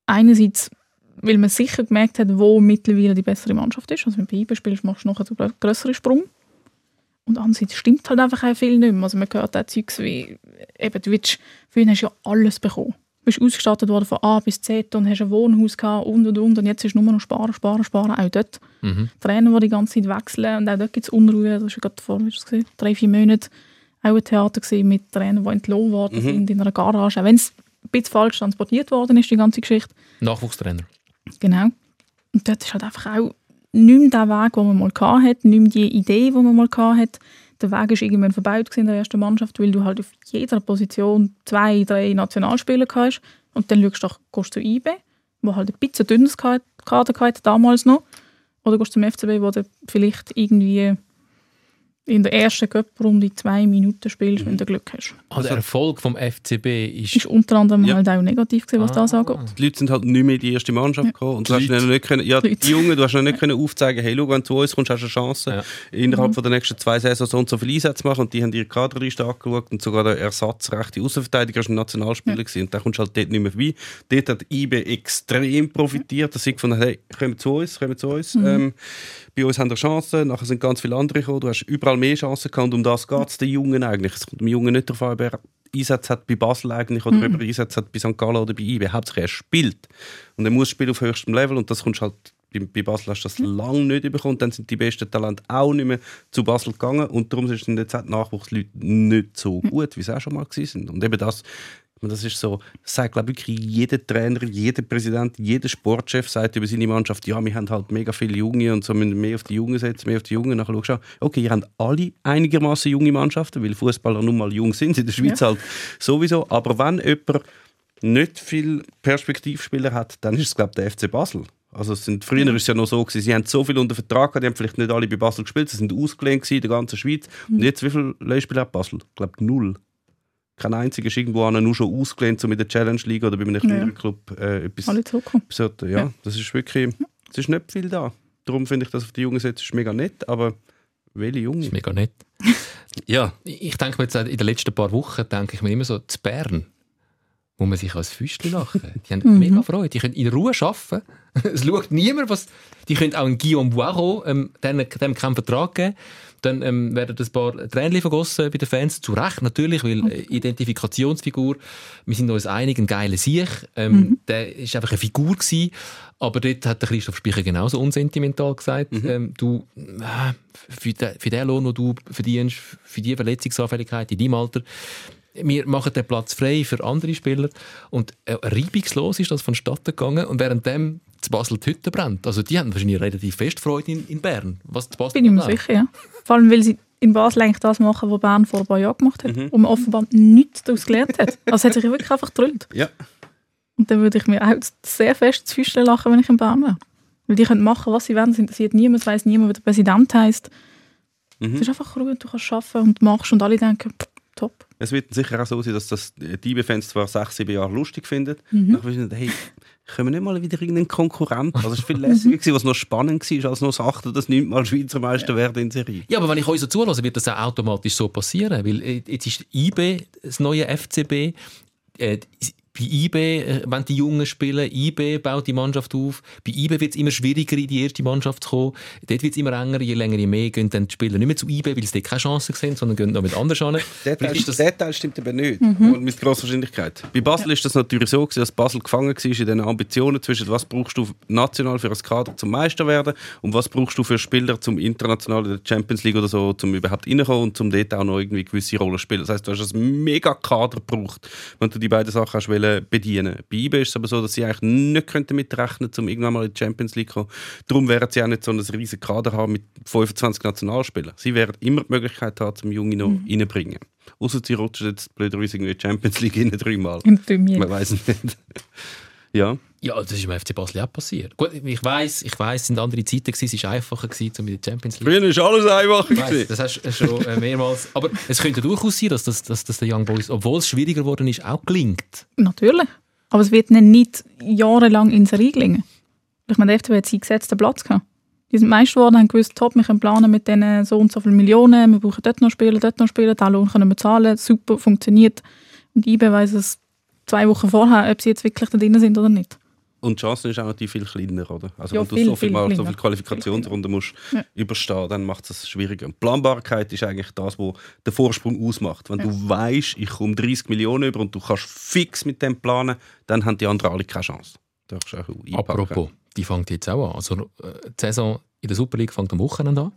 Einerseits, weil man sicher gemerkt hat, wo mittlerweile die bessere Mannschaft ist. Also wenn du bei IBE spielst, machst du noch einen grö- grösseren Sprung. Und andererseits stimmt halt einfach auch viel nicht mehr. Also man hört auch Zeugs wie, eben, du willst, früher hast du ja alles bekommen. Du bist ausgestattet worden von A bis Z und hast ein Wohnhaus gehabt und und und. Und jetzt ist nur noch sparen, sparen, sparen, auch dort. Mhm. Trainer, die die ganze Zeit wechseln und auch dort gibt es Unruhe. Das war ja gerade vor, drei, vier Monaten auch ein Theater gewesen mit Trainern, die entlohnt worden sind in einer Garage. Auch wenn es ein bisschen falsch transportiert worden ist, die ganze Geschichte. Nachwuchstrainer. Genau. Und dort ist halt einfach auch nicht mehr der Weg, den man mal hatte, nicht mehr die Idee, die man mal hatte. Der Weg ist irgendwann gewesen in der ersten Mannschaft, weil du halt auf jeder Position zwei, drei Nationalspieler hast. Und dann schaust du doch, gehst du zu IB, wo halt ein bisschen dünnes Kader hatte, damals noch. Oder gehst du zum FCB, wo du vielleicht irgendwie in der ersten Cup-Runde zwei Minuten spielst, wenn du Glück hast. Also der Erfolg vom FCB ist... Ist unter anderem Ja. halt auch negativ gewesen, was das angeht. Die Leute sind halt nicht mehr in die erste Mannschaft gekommen. Und du hast nicht können, ja, Die die Jungen, du hast ihnen nicht können aufzeigen, hey, schau, wenn du zu uns kommst, hast du eine Chance, Ja. innerhalb Mhm. von der nächsten zwei Saisons so und so viele Einsätze zu machen. Und die haben ihre Kaderliste angeschaut und sogar der ersatzrechte Außenverteidiger war ein Nationalspieler. Gewesen. Und dann kommst du halt dort nicht mehr vorbei. Dort hat IB extrem profitiert, dass sie gefunden hey, kommt zu uns, kommt zu uns. Ähm, bei uns haben wir Chancen, nachher sind ganz viele andere gekommen. Du hast überall mehr Chancen gehabt und um das geht es den Jungen eigentlich. Es kommt dem Jungen nicht darauf an, ob er Einsatz hat bei Basel eigentlich oder ob er Einsatz hat bei St. Gallen oder bei IB. Hauptsächlich er spielt. Und er muss spielen auf höchstem Level und das kommst halt bei, bei Basel hast du das lange nicht bekommen. Dann sind die besten Talente auch nicht mehr zu Basel gegangen und darum sind jetzt die Nachwuchsleute nicht so gut, wie sie auch schon mal gewesen sind. Und eben das, das ist so, das sagt glaube ich wirklich jeder Trainer, jeder Präsident, jeder Sportchef sagt über seine Mannschaft, ja, wir haben halt mega viele Junge und so müssen mehr auf die Jungen setzen, mehr auf die Jungen. Nachher schaust du, okay, ihr habt alle einigermaßen junge Mannschaften, weil Fußballer nun mal jung sind, in der Schweiz ja. halt sowieso. Aber wenn jemand nicht viel Perspektivspieler hat, dann ist es glaube ich der FC Basel. Also es sind, früher war es ja noch so, gewesen, sie haben so viel unter Vertrag gehabt, die haben vielleicht nicht alle bei Basel gespielt, sie sind ausgelehnt in der ganzen Schweiz. Mhm. Und jetzt, wie viele Leihspieler hat Basel? Ich glaube null kein einziger ist irgendwo nur schon ausgelehnt, so mit der Challenge League oder bei einem kleineren ja. Club äh, etwas. Alle zurückkommen. Ja, ja, das ist wirklich, es ist nicht viel da. Darum finde ich, dass auf die Jungen setzt, ist mega nett, aber welche Jungen? ist mega nett. ja, ich denke mir jetzt in den letzten paar Wochen, denke ich mir immer so, zu Bern wo man sich als Füßchen lachen. Die haben mhm. mega Freude. Die können in Ruhe arbeiten. es schaut niemand, was... Die können auch einen Guillaume Boiro, ähm, dem, dem keinen Vertrag geben. Dann ähm, werden ein paar Tränen vergossen bei den Fans. Zu Recht natürlich, weil äh, Identifikationsfigur, wir sind uns einig, ein geiler Sieg. Ähm, mhm. Der ist einfach eine Figur gewesen. Aber dort hat der Christoph Speicher genauso unsentimental gesagt, mhm. ähm, du, äh, für, den, für den Lohn, den du verdienst, für die Verletzungsanfälligkeit in deinem Alter, wir machen den Platz frei für andere Spieler. Und äh, reibungslos ist das vonstatten gegangen. Und währenddem zu Basel die Hütte brennt. Also die haben wahrscheinlich relativ fest Freude in, in Bern. Was Basel Bin ich mir sicher, ja. Vor allem, weil sie in Basel eigentlich das machen, was Bern vor ein paar Jahren gemacht hat. Mhm. Und man offenbar nichts daraus gelernt hat. Also es hat sich wirklich einfach gedrüllt. Ja. Und dann würde ich mir auch sehr fest zu Füßchen lachen, wenn ich in Bern wäre. Weil die können machen, was sie wollen. Es interessiert niemand, es weiss niemand, wie der Präsident heisst. Mhm. Es ist einfach ruhig, du kannst arbeiten und machst und alle denken, pff, top. Es wird sicher auch so sein, dass das die IB-Fans zwar sechs, sieben Jahre lustig finden, mhm. finden, hey, können wir nicht mal wieder irgendeinen Konkurrent? Also es war viel lässiger, gewesen, was noch spannend war, als noch das achte oder das neunte Schweizer Meister werden in Serie. Ja, aber wenn ich euch so zulasse, wird das auch automatisch so passieren, weil äh, jetzt ist IB das neue FCB, äh, bei IB, äh, wenn die Jungen spielen, IB baut die Mannschaft auf. Bei IB wird es immer schwieriger, in die erste Mannschaft zu kommen. Dort wird es immer enger, je länger, je mehr gehen dann die Spieler nicht mehr zu IB, weil sie dort keine Chance sehen, sondern gehen noch mit anderen an. Der Teil, das... der Teil stimmt aber nicht, mhm. mit grosser Wahrscheinlichkeit. Bei Basel ja. ist das natürlich so, dass Basel gefangen war in den Ambitionen zwischen was brauchst du national für ein Kader zum Meister werden und was brauchst du für Spieler zum international in der Champions League oder so, um überhaupt reinkommen und zum dort auch noch irgendwie gewisse Rollen spielen. Das heißt, du hast ein mega Kader gebraucht, wenn du die beiden Sachen hast bedienen bei IB ist es aber so, dass sie eigentlich nicht damit rechnen könnten, um irgendwann mal in die Champions League zu kommen. Darum werden sie auch nicht so einen riesigen Kader haben mit 25 Nationalspielern. Sie werden immer die Möglichkeit haben, zum Jungen noch mhm. reinbringen. Außer sie rutschen jetzt blöderweise in die Champions League rein dreimal. Man weiß nicht. Ja. Ja, das ist im FC Basel auch passiert. Gut, ich weiß, ich weiß, es sind andere Zeiten gewesen, es war einfacher gewesen, um in die Champions League. Früher war alles einfacher gewesen. Das hast du schon äh, mehrmals. Aber es könnte durchaus sein, dass das, dass das der Young Boys, obwohl es schwieriger geworden ist, auch gelingt. Natürlich. Aber es wird ihnen nicht jahrelang in Serie gelingen. Ich meine, der FCB hat seinen gesetzten Platz gehabt. Die sind Meister geworden, haben gewusst, top, wir können planen mit denen so und so viele Millionen, wir brauchen dort noch Spieler, dort noch Spieler, den Lohn können wir zahlen, super, funktioniert. Und IBE weiss es zwei Wochen vorher, ob sie jetzt wirklich da drin sind oder nicht. Und die Chance ist auch natürlich viel kleiner, oder? Also ja, wenn du viel, so viel, mal, so viel Qualifikationsrunden musst ja. überstehen, dann macht es schwieriger. Und Planbarkeit ist eigentlich das, was den Vorsprung ausmacht. Wenn ja. du weißt, ich komme 30 Millionen über und du kannst fix mit dem planen, dann haben die anderen alle keine Chance. Apropos, die fängt jetzt auch an. Also äh, die Saison in der Super League fängt am Wochenende an.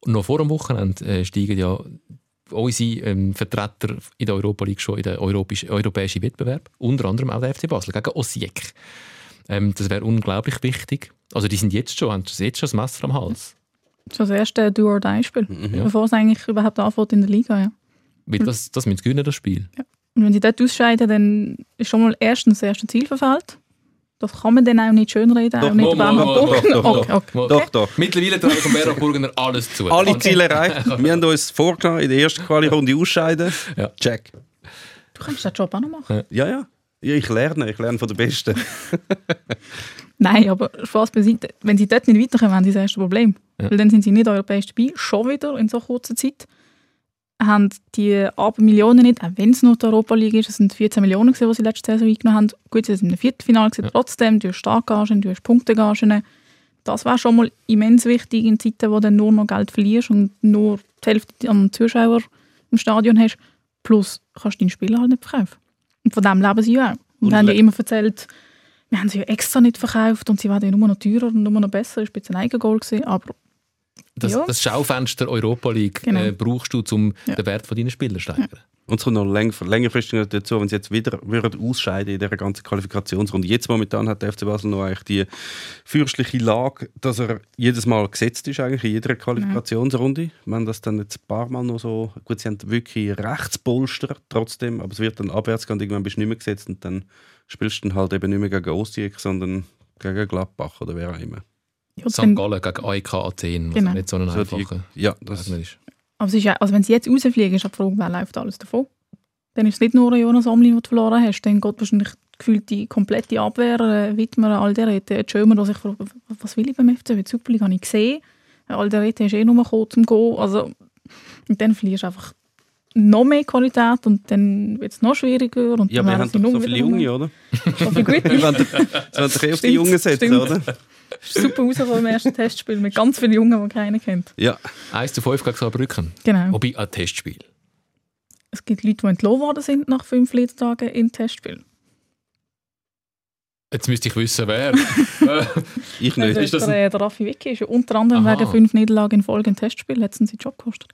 Und noch vor dem Wochenende äh, steigen ja unsere ähm, Vertreter in der Europa League schon in den europäischen, europäischen Wettbewerb. Unter anderem auch der FC Basel gegen Osijek. Ähm, das wäre unglaublich wichtig. Also die sind jetzt schon, haben jetzt schon das Messer am Hals. Schon das erste Do-or-Die-Spiel, mhm. bevor es eigentlich überhaupt anfängt in der Liga. Ja. Weil das, das müssen gewinnen, das Spiel. Ja. Und wenn sie dort ausscheiden, dann ist schon mal erstens das erste Ziel verfehlt. Das kann man dann auch nicht schönreden. Doch, auch nicht doch, doch, doch, okay, okay. doch, doch. Mittlerweile tragen vom Bergburgener alles zu. Alle Ziele erreicht. Wir haben uns vorgenommen, in der ersten Quali-Runde ausscheiden. Ja. Check. Du kannst den Job auch noch machen. Ja, ja. Ja, ich lerne, ich lerne von den Besten. Nein, aber Spaß beiseite. Wenn sie dort nicht weiterkommen, haben sie das erste Problem. Ja. Weil dann sind sie nicht europäisch dabei, schon wieder in so kurzer Zeit. Haben die aber Millionen nicht, auch wenn es nur die Europa League ist, es sind 14 Millionen, die sie letzte Saison eingenommen haben. Gut, sie sind im Viertelfinale, ja. trotzdem, du hast Startgagen, du hast Punktegagen. Das wäre schon mal immens wichtig in Zeiten, wo du nur noch Geld verlierst und nur die Hälfte an Zuschauer im Stadion hast. Plus kannst du deinen Spieler halt nicht verkaufen. Und von dem leben sie ja auch. Und, und haben ja immer erzählt, wir haben sie ja extra nicht verkauft und sie werden ja nur noch teurer und nur noch besser. Das war ein bisschen ein Eigengoal. Aber das, ja. das Schaufenster Europa League genau. äh, brauchst du, um ja. den Wert von deinen Spielern zu steigern. Und es kommt noch länger, längerfristig dazu, wenn sie jetzt wieder würden ausscheiden in dieser ganzen Qualifikationsrunde. Jetzt momentan hat der FC Basel noch eigentlich die fürstliche Lage, dass er jedes Mal gesetzt ist, eigentlich in jeder Qualifikationsrunde. Wenn das dann jetzt ein paar Mal noch so, gut, sie haben wirklich Rechtspolster trotzdem, aber es wird dann abwärts gehen irgendwann bist du nicht mehr gesetzt und dann spielst du dann halt eben nicht mehr gegen Osijek, sondern gegen Gladbach oder wer auch immer. Ja, St. Gallen gegen AEK Athen, was Genau. nicht so ein So die, einfacher ja, das, Gegner ist. Aber es ist ja, also wenn sie jetzt rausfliegen, ist die Frage, wer läuft alles davon? Dann ist es nicht nur ein Jonas Omlin, den du verloren hast, dann geht wahrscheinlich gefühlt die komplette Abwehr, äh, Wittmer, Alderete, Schömer, der sich fragt, was will ich beim FC? Die Superliga habe ich gesehen. Alderete ist eh nur gekommen zum Gehen. Also, und dann verlierst du einfach noch mehr Qualität und dann wird es noch schwieriger. Und ja wir haben doch so viele Junge, oder? So viele gute. Wir wollen doch- Sie wollen doch eh auf die Jungen setzen, oder? Ist super rausgekommen im ersten Testspiel mit ganz vielen Jungen, die keiner kennt. Ja. 1 zu 5 gegen Saarbrücken. Genau. Wobei ein Testspiel. Es gibt Leute, die entlassen worden sind nach fünf Lehrtagen im Testspiel. Jetzt müsste ich wissen, wer. Ich nicht. Also Ist das der, der Raffi Wicki ist ja unter anderem Aha. wegen fünf Niederlagen in Folge im Testspiel, hat ihn seinen Job gekostet.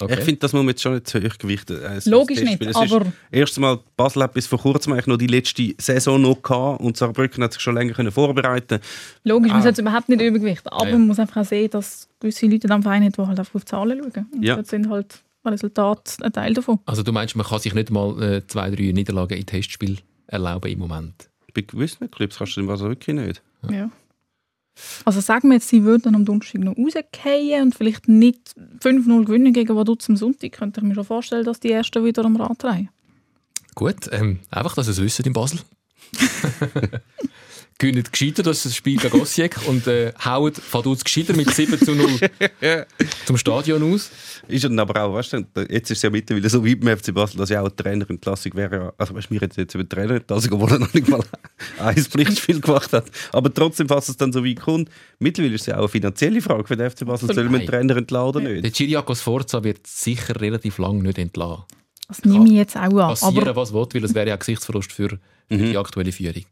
Okay. Ich finde, das muss man jetzt schon nicht zu hoch gewichten. äh, das Logisch nicht, Es aber Erstens mal, Basel hat bis vor kurzem eigentlich noch die letzte Saison noch gehabt und Saarbrücken hat sich schon länger können vorbereiten logisch, man Ah. sollte es überhaupt nicht übergewichten. Aber Ja, ja. man muss einfach auch sehen, dass gewisse Leute diesem Verein haben, die halt einfach auf die Zahlen schauen. Und Ja. das sind halt Resultate ein Teil davon. Also du meinst, man kann sich nicht mal äh, zwei, drei Niederlagen in Testspiel erlauben im Moment? Bei gewissen Clubs kannst du den Basel wirklich nicht. Ja. Also sagen wir jetzt, sie würden am Donnerstag noch rausgehen und vielleicht nicht 5-0 gewinnen gegen Vaduz am Sonntag, könnte ich mir schon vorstellen, dass die Ersten wieder am Rad drehen. Gut, ähm, einfach, dass ihr es wisst in Basel. Gewinnen gescheiter das Spiel gegen Osijek und äh, hauen Vaduz gescheiter mit 7 zu 0 zum Stadion aus. Ist dann aber auch, weißt du, jetzt ist es ja mittlerweile so wie beim FC Basel, dass ja auch eine Trainerentlassung wäre. ja- Also, weißt du, wir reden jetzt über die Trainerentlassung, obwohl er noch nicht mal ein Pflichtspiel gemacht hat. Aber trotzdem, falls es dann so weit kommt, mittlerweile ist es ja auch eine finanzielle Frage für den FC Basel, soll man den Trainer entladen oder nicht? Der Chiriakos Forza wird sicher relativ lang nicht entlassen. Das nehme ich jetzt auch an. Passieren, Aber was will, weil das wäre ja ein Gesichtsverlust für, für die aktuelle Führung.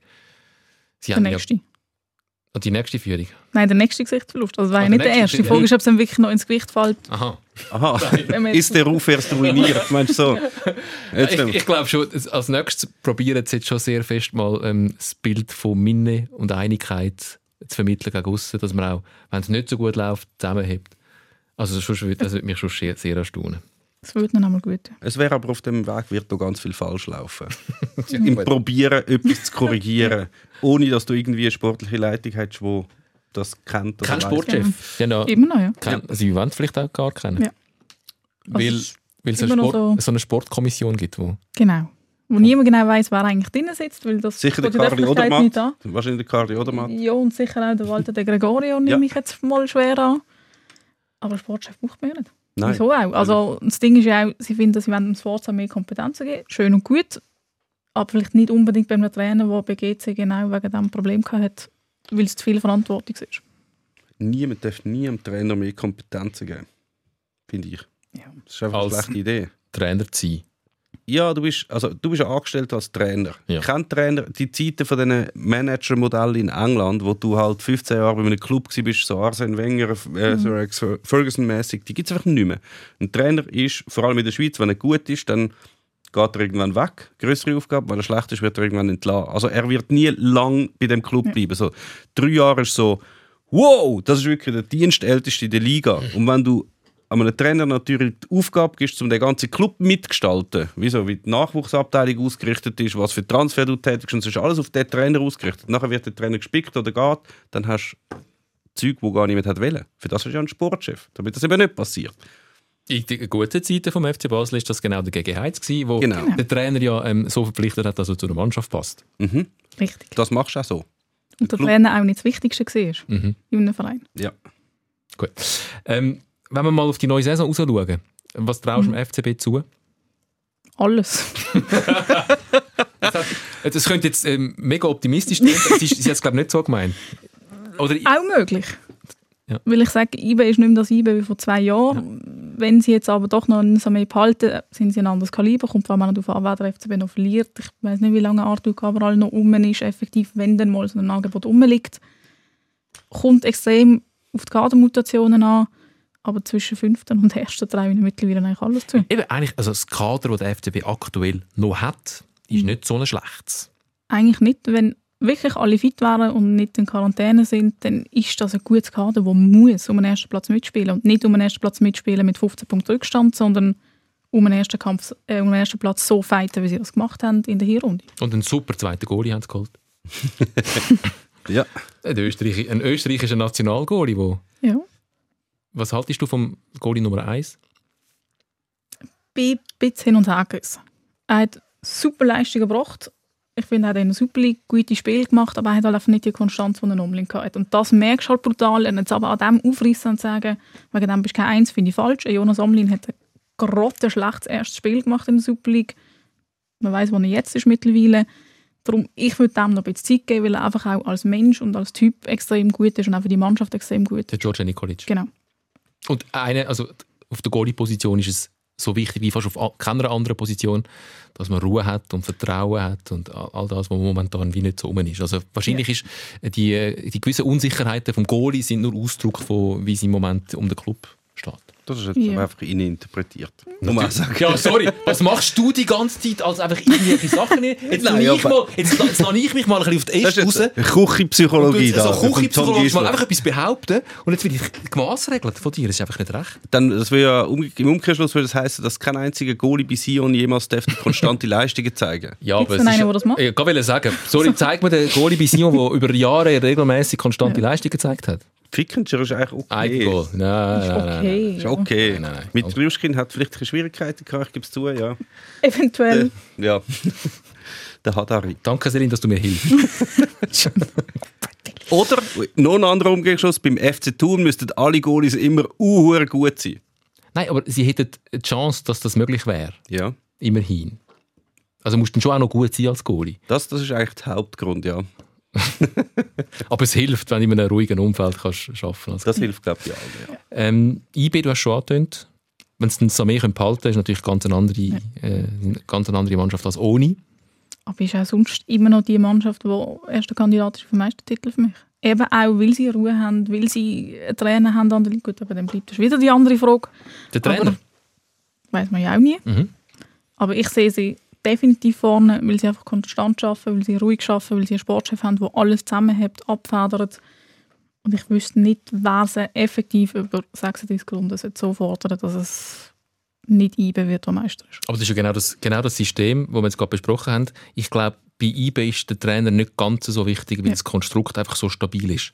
Sie der nächste. Ah, die nächste Führung. Nein, der nächste Gesichtsverlust. Also, das war ja der nicht der erste. Die Frage ist, ob es dann wirklich noch ins Gewicht fällt. Aha. Aha, ist der Ruf erst ruiniert? Meinst du so? Jetzt, Ich, ich glaube schon, als nächstes probieren sie jetzt schon sehr fest mal ähm, das Bild von Minne und Einigkeit zu vermitteln gegen aussen, dass man auch, wenn es nicht so gut läuft, zusammenhebt. Also das, schon, das würde mich schon sehr, sehr erstaunen. Das würde dann einmal gut. Es wäre aber auf dem Weg wird noch ganz viel falsch laufen. Im Probieren, etwas zu korrigieren, ohne dass du irgendwie eine sportliche Leitung hast, die das kennt. oder Kein. Sportchef. Ja, no, Immer noch, ja. kein, Sie wollen es vielleicht auch gar kennen. Ja. Weil, Also, es ist weil es eine, Sport, so- so eine Sportkommission gibt, wo Genau. Wo niemand genau weiß, wer eigentlich drin sitzt, weil das Sicher der Karli an. Odermatt. Wahrscheinlich der Karli Odermatt. Ja, und sicher auch der Walter de Gregorio nehme ich jetzt mal schwer an. Aber Sportchef braucht man ja nicht. Nein. Wieso auch? Also, das Ding ist ja auch, sie finden, sie wollen dem Sforza mehr Kompetenzen geben. Schön und gut. Aber vielleicht nicht unbedingt bei einem Trainer, der bei GC genau wegen diesem Problem hatte, weil es zu viel Verantwortung ist. Niemand darf nie einem Trainer mehr Kompetenzen geben. Finde ich. Ja. Das ist einfach Als- eine schlechte Idee. Trainer zu sein. Ja, du bist, also, du bist ja angestellt als Trainer. Ja. Kein Trainer, die Zeiten von diesen Manager-Modellen in England, wo du halt 15 Jahre bei einem Club warst, so Arsene Wenger, äh, Sir Alex Ferguson-mäßig, die gibt es einfach nicht mehr. Ein Trainer ist, vor allem in der Schweiz, wenn er gut ist, dann geht er irgendwann weg, größere Aufgabe, wenn er schlecht ist, wird er irgendwann entlassen. Also er wird nie lang bei dem Club bleiben. So, drei Jahre ist so, wow, das ist wirklich der Dienstälteste in der Liga. Und wenn du einem Trainer natürlich die Aufgabe gibst, um den ganzen Club mitgestalten, wieso, wie die Nachwuchsabteilung ausgerichtet ist, was für Transfer du tätigst, und es ist alles auf den Trainer ausgerichtet. Nachher wird der Trainer gespickt oder geht, dann hast du Zeug, wo gar niemand hat wollen. Für das ist ja ein Sportchef, damit das eben nicht passiert. In den guten Zeiten vom FC Basel ist das genau der Gegenheiz gewesen, wo Genau. der Trainer ja ähm, so verpflichtet hat, dass er zu der Mannschaft passt. Mhm. Richtig. Das machst du auch so. Und der Club- Trainer auch nicht das Wichtigste war Mhm. in einem Verein. Ja. Gut. Ähm, wenn wir mal auf die neue Saison raus schauen, was traust du dem FCB zu? Alles. Das könnte jetzt ähm, mega optimistisch sein. Sie hat es, glaube ich, nicht so gemeint. Oder Auch möglich. Ja. Weil ich sage, IBE ist nicht mehr das IBE wie vor zwei Jahren. Wenn sie jetzt aber doch noch einen Samé behalten, sind sie ein anderes Kaliber. Kommt vor allem darauf an, wer der FCB noch verliert. Ich weiß nicht, wie lange Arthur Cabral noch um ist, effektiv, wenn dann mal so ein Angebot rumliegt. Kommt extrem auf die Kadermutationen an. aber zwischen fünften und ersten ich ihnen mittlerweile eigentlich alles zu. Eben, eigentlich, also das Kader, das der FCB aktuell noch hat, ist nicht so ein schlechtes. Eigentlich nicht, wenn wirklich alle fit wären und nicht in Quarantäne sind, dann ist das ein gutes Kader, das muss um den ersten Platz mitspielen und nicht um den ersten Platz mitspielen mit 15 Punkten Rückstand, sondern um den ersten, Kampf, äh, um den ersten Platz so fighten, wie sie das gemacht haben in der Hinrunde. Und einen super zweiten Goalie haben sie geholt. Ja. Ein, Österreich, ein österreichischer Nationalgoalie, wo... Ja. Was haltest du vom Goalie Nummer 1? bin ein bisschen hin und her gerissen. Er hat super Leistungen gebracht. Ich finde, er hat in der Super League gute Spiele gemacht, aber er hat halt einfach nicht die Konstanz, die er unbedingt hatte. Und das merkst du halt brutal. Und jetzt aber an dem aufreißen und sagen, wegen dem bist du kein Eins, finde ich falsch. Jonas Omlin hat ein grottenschlechtes erstes Spiel gemacht in der Super League. Man weiß, wo er jetzt ist mittlerweile. Darum, ich würde dem noch ein bisschen Zeit geben, weil er einfach auch als Mensch und als Typ extrem gut ist und auch für die Mannschaft extrem gut Der. George Nikolic. Genau. Und eine, also auf der Goalie-Position ist es so wichtig wie fast auf keiner anderen Position, dass man Ruhe hat und Vertrauen hat und all das, was momentan wie nicht so ist. Also wahrscheinlich ist die, äh, die gewissen Unsicherheiten vom Goalie sind nur Ausdruck von, wie es im Moment um den Club steht. Das ist jetzt Ja. aber einfach interpretiert. Sagen. Ja, sorry, was machst du die ganze Zeit als einfach irgendwelche Sachen? Jetzt, lasse ich, mal, jetzt, jetzt lasse ich mich mal ein bisschen auf die Das Äste ist raus. Küchenpsychologie da. so vom Tom Küchenpsychologisch mal einfach etwas behaupten und jetzt will ich gemaßregelt von dir. Das ist einfach nicht recht. Dann, das will ja, Im Umkehrschluss würde das heißen, dass kein einziger Goalie bei Sion jemals darf konstante Leistungen zeigen Ja, Gibt's aber es einen, der das macht? Ich wollte sagen, sorry, zeig mir den Goalie bei Sion, der über Jahre regelmäßig konstante Leistungen gezeigt hat. Fickenscher ist eigentlich okay. Eigengoal. Nein, nein, nein, nein. Okay. Ist okay. Nein, nein, nein. Mit Rüschkin hat vielleicht keine Schwierigkeiten gehabt, ich gebe es zu, ja. Eventuell. Ja. Der Hadari. Danke, Selin, dass du mir hilfst. Oder, noch ein anderer Umkehrschluss, beim FC Thun müssten alle Goalies immer uhr gut sein. Nein, aber sie hätten die Chance, dass das möglich wäre. Ja. Immerhin. Also musst du schon auch noch gut sein als Goalie. Das, das ist eigentlich der Hauptgrund, ja. Aber es hilft, wenn du in einem ruhigen Umfeld kannst arbeiten kannst. Das hilft, glaube ich, allen. Ja. Ähm, IB, du hast schon angetönt. Wenn es den Samé behalten können, ist natürlich ganz eine andere, äh, eine ganz eine andere Mannschaft als ohne. Aber ist auch sonst immer noch die Mannschaft, die erster Kandidat ist für den Meistertitel für mich. Eben auch, weil sie Ruhe haben, weil sie einen Trainer haben an der Liga. Gut, aber dann bleibt das wieder die andere Frage. Der Trainer? Weiß man ja auch nie. Mhm. Aber ich sehe sie definitiv vorne, weil sie einfach konstant arbeiten, weil sie ruhig arbeiten, weil sie einen Sportchef haben, der alles zusammenhält, abfedert. Und ich wüsste nicht, wer sie effektiv über 36 Runden so fordern, dass es nicht IBE wird, der Meister ist. Aber das ist ja genau das, genau das System, das wir jetzt gerade besprochen haben. Ich glaube, bei IB ist der Trainer nicht ganz so wichtig, weil Ja. das Konstrukt einfach so stabil ist.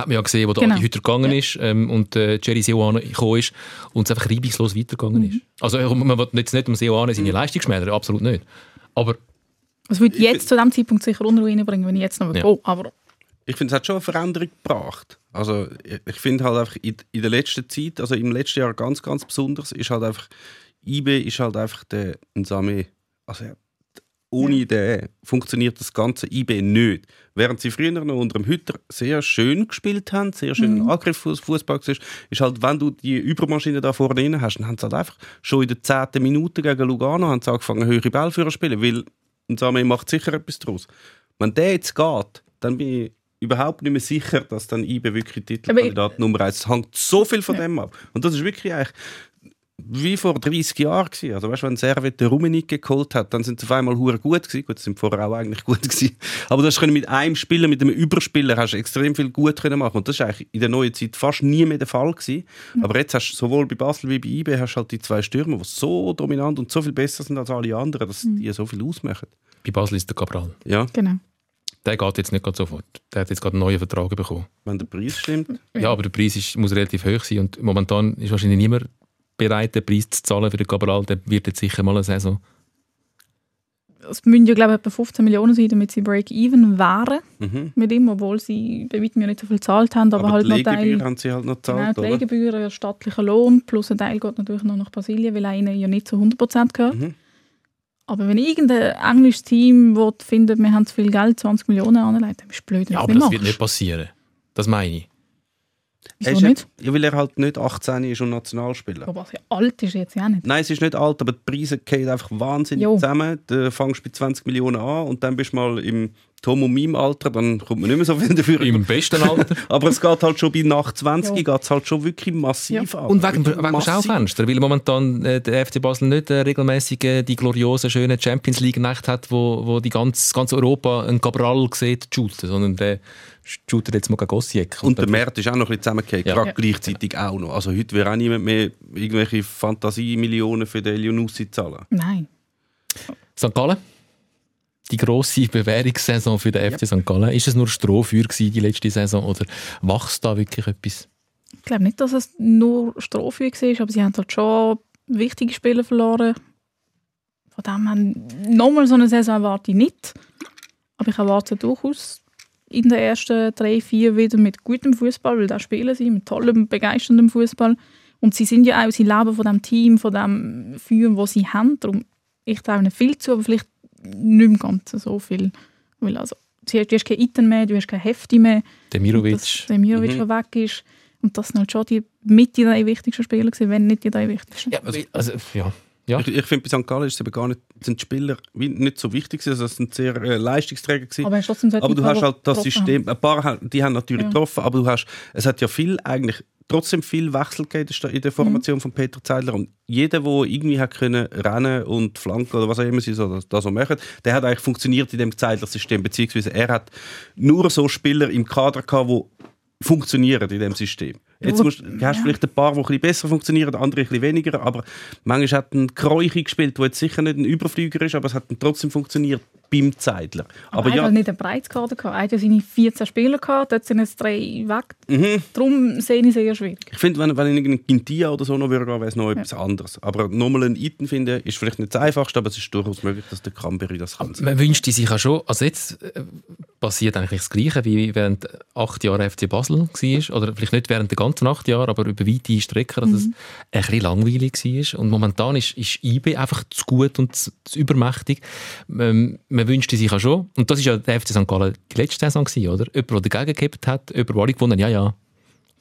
Hat man ja gesehen, wo der Genau. Adi Hütter gegangen Ja. ist ähm, und äh, Jerry Seoane gekommen ist und es einfach reibungslos weitergegangen Mhm. ist. Also äh, man will jetzt nicht um Seoane seine Leistung schmälern, absolut nicht. Aber Es würde jetzt zu diesem Zeitpunkt sicher Unruhe reinbringen, wenn ich jetzt noch Ja. oh, aber Ich finde, es hat schon eine Veränderung gebracht. Also ich- finde halt einfach in, in der letzten Zeit, also im letzten Jahr ganz, ganz besonders, ist halt einfach, IB ist halt einfach der Nsame. Also ja, ohne den funktioniert das ganze IB nicht. Während sie früher noch unter dem Hütter sehr schön gespielt haben, sehr schön Mhm. Angriff Fußball war, ist halt, wenn du die Übermaschine da vorne drin hast, dann haben sie halt einfach schon in der zehnten Minute gegen Lugano haben sie angefangen, höhere Ballführer zu spielen, weil Nsame macht sicher etwas draus. Wenn der jetzt geht, dann bin ich überhaupt nicht mehr sicher, dass dann IBE wirklich Titelkandidat Nummer 1 Es hängt so viel von dem ab. Und das ist wirklich eigentlich wie vor 30 Jahren gewesen. Also weißt, wenn Servet den Rummenigge geholt hat, dann sind sie auf einmal hure gut gewesen. Gut, sie sind vorher auch eigentlich gut gewesen. Aber das können mit einem Spieler, mit einem Überspieler, hast du extrem viel gut können machen. Und das ist eigentlich in der neuen Zeit fast nie mehr der Fall gewesen. Aber jetzt hast du sowohl bei Basel wie bei IB hast halt die zwei Stürmer, die so dominant und so viel besser sind als alle anderen, dass die so viel ausmachen. bei Basel ist der Cabral. Ja, genau. Der geht jetzt nicht gerade sofort. Der hat jetzt gerade einen neuen Vertrag bekommen. wenn der Preis stimmt. Ja, aber der Preis ist, muss relativ hoch sein und momentan ist wahrscheinlich niemand bereit, den Preis zu zahlen für den Cabral. Der wird jetzt sicher mal eine Saison. Es müssen ja, glaube ich, etwa 15 Millionen sein, damit sie Break-Even wären Mhm. mit ihm, obwohl sie bei weitem ja nicht so viel gezahlt haben, aber, Aber, halt die noch Legegebühr Teil... haben sie halt noch Genau, gezahlt, die oder? Legegebühren, staatlicher Lohn, plus ein Teil geht natürlich noch nach Brasilien, weil er ihnen ja nicht zu 100% gehört. Mhm. Aber wenn irgendein englisches Team will, findet, wir haben zu viel Geld, 20 Millionen anlegt, dann ist es blöd, Ja, aber das nicht wird nicht machst. passieren. Das meine ich. Er Wieso nicht? Ja, weil er halt nicht 18 ist und Nationalspieler. Aber was ja alt ist jetzt ja nicht. Nein, es ist nicht alt, aber die Preise gehen einfach wahnsinnig Jo. zusammen. Du fängst bei 20 Millionen an und dann bist du mal im Tom und meinem Alter, dann kommt man nicht mehr so viel dafür. Im besten Alter. Aber es geht halt schon bei nach 20 Ja. geht es halt schon wirklich massiv ab. Und wegen, wegen dem massiv. Schaufenster, weil momentan äh, der FC Basel nicht äh, regelmäßig äh, die gloriosen, schönen Champions League-Nacht hat, wo, wo die ganz, ganz Europa einen Cabral sieht shooten, sondern der shootet jetzt mal gegen Gossiek. Und der Markt ist auch noch ein bisschen zusammengefallen, Ja. gerade Ja. gleichzeitig auch noch. Also heute wäre auch niemand mehr irgendwelche Fantasiemillionen für den Elionussi zahlen. Nein. St. Gallen? Die grosse Bewährungssaison für den FC St. Gallen. Ist es nur Strohfeuer gewesen, die letzte Saison oder wächst da wirklich etwas? Ich glaube nicht, dass es nur Strophe war, aber sie haben halt schon wichtige Spieler verloren. Von dem her, nochmal so eine Saison erwarte ich nicht. Aber ich erwarte durchaus in den ersten drei, vier wieder mit gutem Fußball, weil da spielen sie mit tollem, begeisterndem Fußball. Und sie sind ja auch, sie leben von dem Team, von dem Feuer, das sie haben. Darum, ich traue ihnen viel zu, aber vielleicht nicht im Ganzen so viel. Weil also, du hast kein Iten mehr, du hast kein Hefti mehr. Demirovic. Dass der Mirovic mhm. weg ist. Und das sind halt schon die, mit die drei wichtigsten Spieler gewesen, wenn nicht die drei wichtigsten. Ja, also, ja. Ja. Ich, ich finde, bei St. Gallen ist es eben gar nicht, sind die Spieler wie nicht so wichtig gewesen, also es sind sehr äh, Leistungsträger gewesen. Aber, trotzdem Aber du hast halt das System, ein paar haben- die haben natürlich Ja. getroffen, aber du hast, es hat ja viel eigentlich trotzdem viel Wechsel gegeben in der Formation von Peter Zeidler und jeder, der irgendwie hat können rennen und flanken oder was auch immer sie so, das, das so machen, der hat eigentlich funktioniert in dem Zeidler-System, beziehungsweise er hat nur so Spieler im Kader gehabt, die funktionieren in dem System. Jetzt Ja, musst, hast du vielleicht ein paar, die ein bisschen besser funktionieren, andere ein bisschen weniger, aber manchmal hat ein Kreuchi gespielt, der jetzt sicher nicht ein Überflüger ist, aber es hat trotzdem funktioniert beim Zeidler. Aber, Aber er ja, hat nicht einen Breitkader gehabt. Er hat ja seine 14 Spieler gehabt, dort sind jetzt drei weg. Mhm. Darum sehe ich es sehr schwierig. Ich finde, wenn, wenn ich irgendeinen Quintia oder so noch würde, wäre es noch etwas anderes. Aber nochmal einen Iten finden, ist vielleicht nicht das Einfachste, aber es ist durchaus möglich, dass der Cranberry das kann. Man wünscht sich ja schon, also jetzt äh, passiert eigentlich das Gleiche, wie während acht Jahren FC Basel war, oder vielleicht nicht während der ganzen acht Jahre, aber über weite Strecken, dass es ein bisschen langweilig war. Und momentan ist, ist IB einfach zu gut und zu, zu übermächtig. Ähm, man wünschte sich ja schon, und das ist ja der FC St. Gallen die letzte Saison gewesen, oder? Jemand, der dagegen gekippt hat, jemand, der alle gewonnen ja, ja.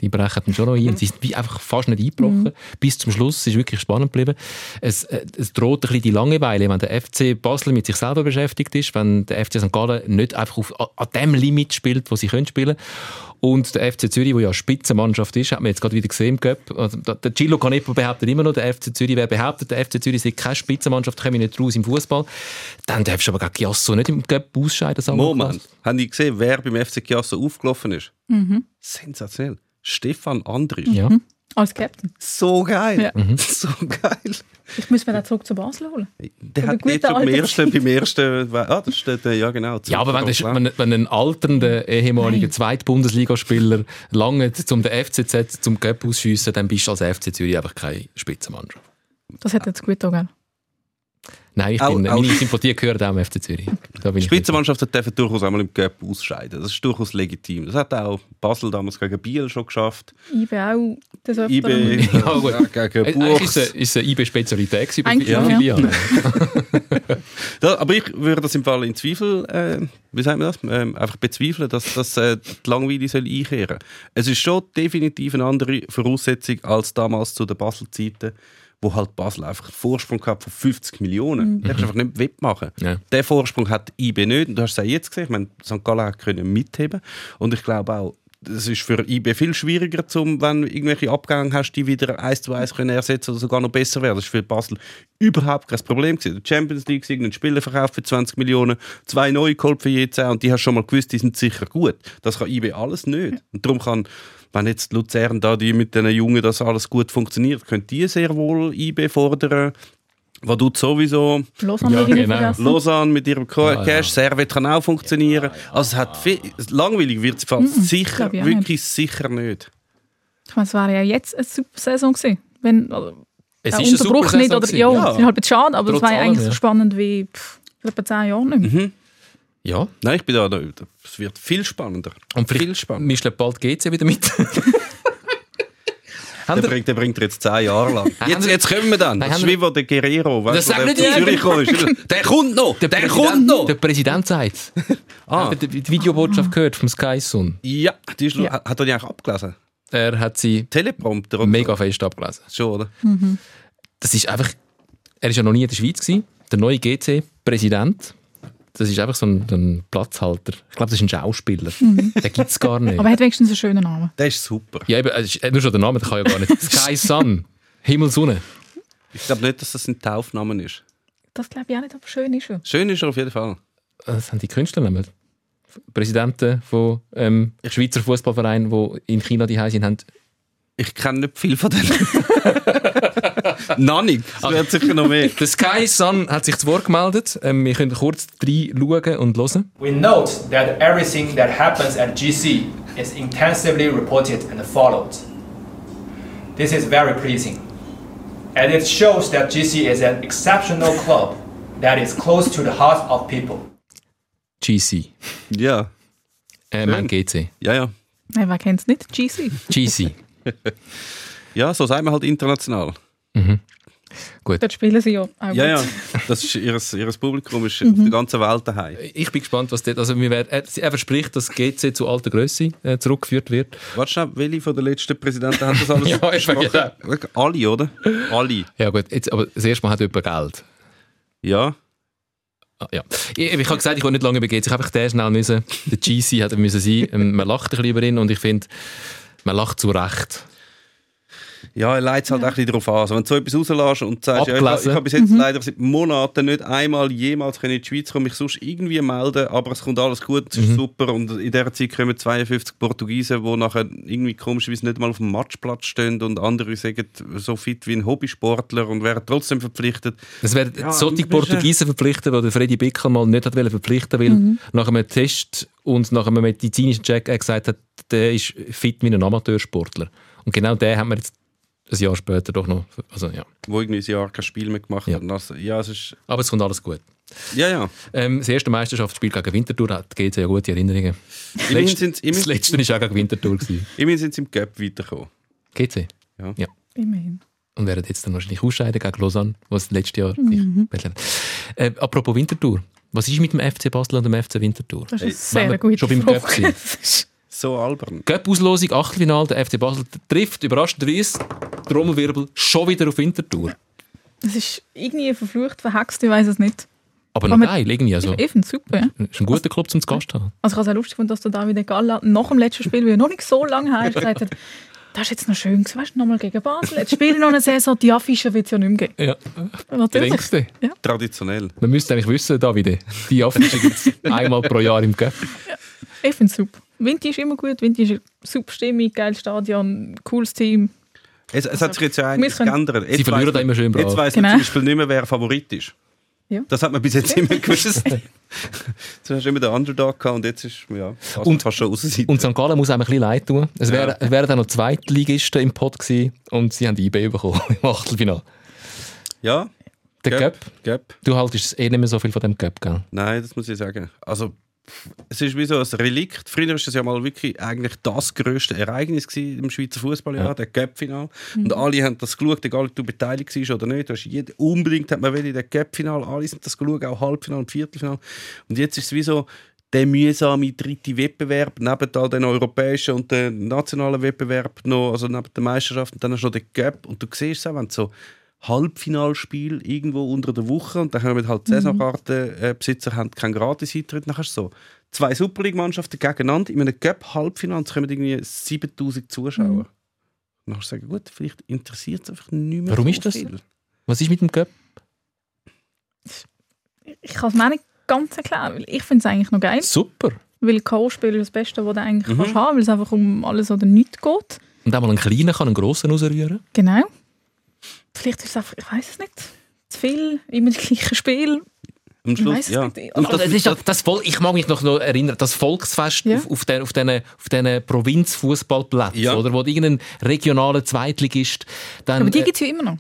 Die brechen dann schon noch ein. Und sie sind wie einfach fast nicht eingebrochen. Bis zum Schluss. Es ist wirklich spannend geblieben. Es, äh, es droht ein bisschen die Langeweile, wenn der FC Basel mit sich selber beschäftigt ist, wenn der FC St. Gallen nicht einfach auf, an- dem Limit spielt, wo sie können spielen Und der FC Zürich, der ja eine Spitzenmannschaft ist, hat man jetzt gerade wieder gesehen im Cup. Also, der Gillo Canepo behauptet immer noch, der FC Zürich, wer behauptet, der FC Zürich sei keine Spitzenmannschaft, komme ich nicht raus im Fußball. Dann darfst du aber gegen Giasso nicht im Cup ausscheiden. Moment, haben die gesehen, wer beim FC Chiasso aufgelaufen ist? Sensationell. Stefan Andrisch. Ja. Als Captain. So geil. Ja. So geil. Ich muss mir den zurück zu Basel holen. Der hat der jetzt schon beim ersten, beim ersten, ah, das steht, ja genau. Ja, aber wenn, das, wenn, wenn ein alternder ehemaliger. Zweitbundesligaspieler lange zum den FCZ zum Cup ausschiessen, dann bist du als FC Zürich einfach keine Spitzenmannschaft. Das hat jetzt gut gegangen. Nein, ich Au- bin, au- meine Sympathie gehört auch am FC Zürich. Da bin ich Spitzenmannschaften dürfen durchaus einmal im Cup ausscheiden. Das ist durchaus legitim. Das hat auch Basel damals gegen Biel schon geschafft. IB auch Öfteren. IB Ja, gut. gegen Äh, Eigentlich Buchs. ist es eine- IB-Spezialität gewesen bei ja. Filialen. Da, aber ich würde das im Fall in Zweifel, äh, wie sagt man das, ähm, einfach bezweifeln, dass, dass äh, die Langweile soll einkehren Es ist schon definitiv eine andere Voraussetzung als damals zu den Basel-Zeiten, wo halt Basel einfach einen Vorsprung gehabt von 50 Millionen. Mhm. Das einfach nicht wettmachen. Ja. Den Vorsprung hat IB nicht. Und du hast es auch jetzt gesehen, ich meine, St. Gallen hat können mitheben. Und ich glaube auch, es ist für IB viel schwieriger, zum, wenn du irgendwelche Abgänge hast, die wieder eins zu eins können ersetzen oder sogar noch besser werden. Das ist für Basel überhaupt kein Problem gewesen. Die Champions League irgendeinen Spieler verkauft für 20 Millionen, zwei neue geholt für je 10 und die hast schon mal gewusst, die sind sicher gut. Das kann IB alles nicht. Und darum kann, wenn jetzt Luzern da die mit den Jungen, dass alles gut funktioniert, können die sehr wohl IB fordern. Was tut sowieso Lausanne Ja, nicht genau. Lausanne mit ihrem Ca- Ja, Cash, ja. Servet kann auch funktionieren. Also es hat viel, langweilig wird es fast sicher, wirklich sicher nicht. Ich meine, es wäre ja jetzt eine super Saison gewesen. Wenn, also, Es ist eine super Unterbruch nicht, oder, ja, Ja. es ist halt ein schade, aber es wäre allem, eigentlich so ja. spannend wie pff, vor etwa 10 Jahren nicht mehr. Ja. Nein, ich bin da, da es wird viel spannender. Und viel spannender. mischt bald GC wieder mit. Der bringt, der bringt er jetzt zehn Jahre lang. Jetzt, jetzt kommen wir dann. Das ist wie wo der Guerrero, Das weißt, du, sag der nicht. Zürich ist. Der kommt noch! Der, kommt Präsident- noch! Der Präsident sagt Ah. Habt ihr die Videobotschaft gehört vom Sky Sun? Ja, die ist, Ja. hat er die eigentlich abgelesen? Er hat sie Teleprompter mega fest abgelesen. so? Schon, oder? Das ist einfach, er ist ja noch nie in der Schweiz gewesen. Der neue GC-Präsident das ist einfach so ein, ein Platzhalter. Ich glaube, das ist ein Schauspieler. Den gibt es gar nicht. Aber er hat wenigstens einen schönen Namen. Der ist super. ja, eben, ist- nur schon der Name, der kann ja gar nicht. Sky Sun. Himmel, Sonne. Ich glaube nicht, dass das ein Taufnamen ist. Das glaube ich auch nicht, aber schön ist er. Schön ist er auf jeden Fall. Das haben die Künstlernamen. Präsidenten von ähm, Schweizer Fußballvereinen, die in China die sind, haben Ich kenne nicht viel von denen. Noch nicht. Es wird sicher noch mehr. Der Sky Sun hat sich zu Wort gemeldet. Ähm, wir können kurz reinschauen und hören. We note that everything that happens at GC is intensively reported and followed. This is very pleasing, and it shows that GC is an exceptional club that is close to the heart of people. GC. Ja, Äh, mein GC. ja, ja. Nein, wer kennt es nicht? GC. GC. Ja, so sagen wir halt international. Dort spielen sie ja auch Ja, gut. ja. Das ist ihres, ihres Publikum ist auf der ganzen Welt daheim. Ich bin gespannt, was dort. Also, wir werden, er, er verspricht, dass GC zu alter Größe äh, zurückgeführt wird. Warte schnell, welche von den letzten Präsidenten haben das alles Ja, ich besprochen? Alle, oder? Alle. Ja, gut, jetzt, aber das erste Mal hat jemand Geld. Ja. Ah, ja. Ich, ich habe gesagt, ich will nicht lange über GC. Ich habe einfach den schnell müssen. Der GC hat müssen sein. Ähm, Man lacht ein bisschen über ihn und ich finde, man lacht zu Recht. Ja, er leitet es halt auch ein bisschen darauf an. Also, wenn du so etwas rauslässt und sagst, ja, ich, ich habe bis jetzt leider seit Monaten nicht einmal jemals können in die Schweiz kommen, mich sonst irgendwie melden, aber es kommt alles gut, es ist super und in dieser Zeit kommen 52 Portugiesen, die nachher irgendwie komischerweise nicht mal auf dem Matchplatz stehen und andere sagen, so fit wie ein Hobbysportler und wären trotzdem verpflichtet. Es werden Ja, solche bist, Portugiesen verpflichtet, die der Freddy Bickel mal nicht hat wollen verpflichten weil nach einem Test und nach einem medizinischen Check er gesagt hat, der ist fit wie ein Amateursportler. Und genau den haben wir jetzt ein Jahr später doch noch. Also, ja. wo irgendwie ein Jahr kein Spiel mehr gemacht Ja. hat. Also, ja, es ist, Aber es kommt alles gut. ja, ja. Ähm, das erste Meisterschaftsspiel gegen Winterthur hat GC ja gute Erinnerungen. Das letzte, sind's- das letzte war auch gegen Winterthur. gewesen. Immerhin sind sie im Gap weitergekommen. GC. Immerhin. Und werden jetzt dann wahrscheinlich ausscheiden gegen Lausanne, was letztes Jahr sich betteln. äh, Apropos Winterthur. Was ist mit dem FC Basel und dem FC Winterthur? Das ist Hey, eine sehr gute schon beim Frage. So albern. Göpp-Auslosung, Achtelfinale, der FC Basel trifft überraschenderweise Trommelwirbel schon wieder auf Winterthur. Es ist irgendwie verflucht, verhext, ich weiß es nicht. Aber noch Aber- geil, irgendwie. Also, Eben, super. Ja. ist ein guter Club zum Gast haben. Also ich habe es auch lustig gefunden, dass der David Galla nach dem letzten Spiel, weil er noch nicht so lange her ist, gesagt hat, das ist jetzt noch schön gewesen, weißt du, nochmal gegen Basel. Jetzt spielen wir noch eine Saison, die Affische wird es ja nicht mehr geben. Ja, Natürlich. denkst du? Traditionell. Man müsste eigentlich wissen, Davide, die Affische gibt es einmal pro Jahr im Göpp. Ich finde es super. Winti ist immer gut, Winti ist eine super Stimmung, geiles Stadion, cooles Team. Es, es hat sich jetzt ja eigentlich Wir können- geändert. Jetzt Sie verlieren da immer schön brav. Jetzt weiss Genau. man zum Beispiel nicht mehr, wer Favorit ist. Ja. Das hat man bis jetzt immer gewusst. Jetzt hast du immer den Underdog gehabt und jetzt ist ja, fast, Und- fast schon raus. Und St. Gallen muss einem ein bisschen leid tun. Es Ja. wären es wären auch noch Zweitligisten im Pod gewesen und sie haben die IB bekommen im Achtelfinale. Ja, Der Göpp, Gap. du haltest eh nicht mehr so viel von dem Göpp, gell? Nein, das muss ich sagen. Also, es ist wie so ein Relikt. Früher war es ja mal wirklich eigentlich das grösste Ereignis im Schweizer Fußballjahr, Ja. der Gap-Final. Und alle haben das geschaut, egal ob du beteiligt warst oder nicht. Du hast jeder, unbedingt hat man in der Gap-Final, alle sind das geschaut, auch Halbfinale und Viertelfinale. Und jetzt ist es wie so der mühsame dritte Wettbewerb, neben all den europäischen und den nationalen Wettbewerb noch, also neben der Meisterschaft, und dann hast du noch den Gap. Und du siehst es auch, wenn du so Halbfinalspiel irgendwo unter der Woche und dann haben wir halt die Saisonkartenbesitzer haben keinen Gratis-Eintritt. Dann hast du so zwei Superliga-Mannschaften gegeneinander in einem Cup-Halbfinale und es kommen irgendwie 7000 Zuschauer. Mhm. Und dann kannst du sagen, gut, vielleicht interessiert es einfach nicht mehr Warum so ist das? viel. Was ist mit dem Göpp? Ich kann es mir nicht ganz erklären, weil ich finde es eigentlich noch geil. Super. Weil K.O.-Spiel ist das Beste, was du eigentlich Mhm. kannst haben weil es einfach um alles oder nichts geht. Und auch mal einen kleinen kann einen grossen rausrühren. Genau. Vielleicht ist es einfach, ich weiß es nicht, zu viel, immer das gleiche Spiel. Am Ich Schluss, weiss es ja. nicht. Und das, das ist das Volk, ich mag mich noch, noch erinnern, das Volksfest Ja. auf, auf den, auf den, auf den Provinzfußballplätzen, Ja. oder, wo irgendein regionaler Zweitligist dann... Aber die äh, gibt es ja immer noch.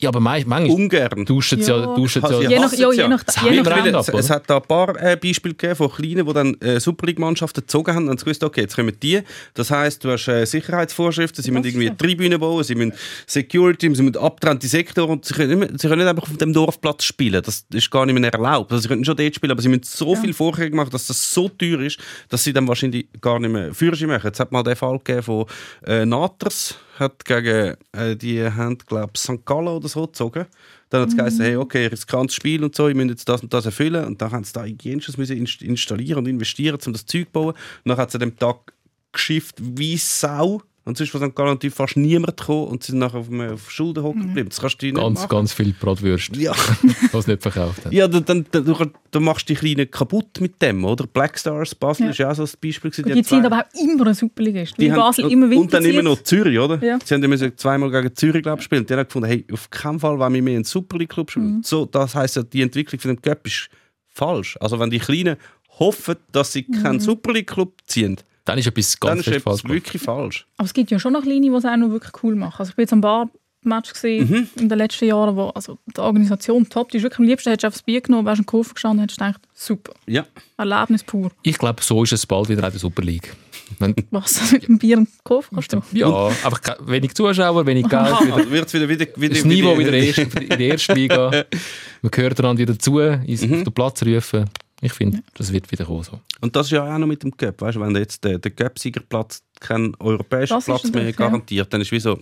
Ja, aber manch- manchmal ungern. duschen sie ja, Ja. duschen sie Also, ja. ja. Je nach, ja, ja. je nach, Das je nach es, es hat da ein paar äh, Beispiele gegeben von Kleinen, die dann äh, Super League-Mannschaften gezogen haben und haben gewusst, okay, jetzt kommen die. Das heisst, du hast äh, Sicherheitsvorschriften, sie müssen Das ist irgendwie ja. Tribünen bauen, sie müssen Security, sie müssen abgetrennte Sektoren und sie können, nicht mehr, sie können nicht einfach auf dem Dorfplatz spielen. Das ist gar nicht mehr erlaubt. Also, sie können schon dort spielen, aber sie müssen so viel Vorkehrungen machen, dass das so teuer ist, dass sie dann wahrscheinlich gar nicht mehr Führerschein machen. Jetzt hat mal den Fall gegeben von äh, Naters, hat gegen äh, die haben, glaube St. Gallen oder das rot gezogen. Dann hat es geheißen, hey, okay, riskantes Spiel und so, ihr müsst jetzt das und das erfüllen. Und dann haben sie da Hygienisches müssen inst- installieren und investieren, um das Zeug zu bauen. Und dann hat es an dem Tag geschifft wie Sau. Und sonst war dann garantiert fast niemand gekommen und sie sind nachher auf, auf Schulden hocken geblieben. Das kannst du nicht Ganz, machen. ganz viel Bratwürste, Ja, was nicht verkauft hat. ja dann, dann, dann, du, du machst die Kleinen kaputt mit dem, oder? Black Stars, Basel Ja. ist ja auch so ein Beispiel. gewesen. Die, haben sind aber auch immer ein Superligist. Weil die Basel haben, immer und, und dann Winter immer noch Zürich, oder? Ja. Sie haben ja müssen zweimal gegen Zürich glaub, ich, spielen. Die haben gefunden, hey, auf keinen Fall wollen wir mehr einen Super League Club spielen. Mhm. So, das heisst ja, die Entwicklung von dem Cup ist falsch. Also wenn die Kleinen hoffen, dass sie Mhm. keinen Super League Club ziehen, Dann ist etwas dann ganz ist fest etwas falsch. wirklich falsch. Aber es gibt ja schon noch Kleine, die es auch noch wirklich cool machen. Also ich bin jetzt am Bar-Match gesehen Mhm. in den letzten Jahren, wo also die Organisation top, die ist wirklich am liebsten, hättest du aufs Bier genommen, wärst in den Koffer gestanden, hättest du gedacht, super, Ja. Erlebnis pur. Ich glaube, so ist es bald wieder auch in der Super League. Wenn, Was, mit dem Bier im Koffer kannst du? ja, einfach wenig Zuschauer, wenig Geld. Wieder, Also wird wieder, wieder, wieder, das Niveau wieder in der ersten Liga. Man gehört einander wieder zu, Mhm. auf den Platz rufen. Ich finde, das wird wieder kommen. So. Und das ist ja auch noch mit dem Cup. Weißt du, wenn jetzt der, der Cup-Siegerplatz keinen europäischen Das Platz mehr natürlich, ja. garantiert, dann ist wie so.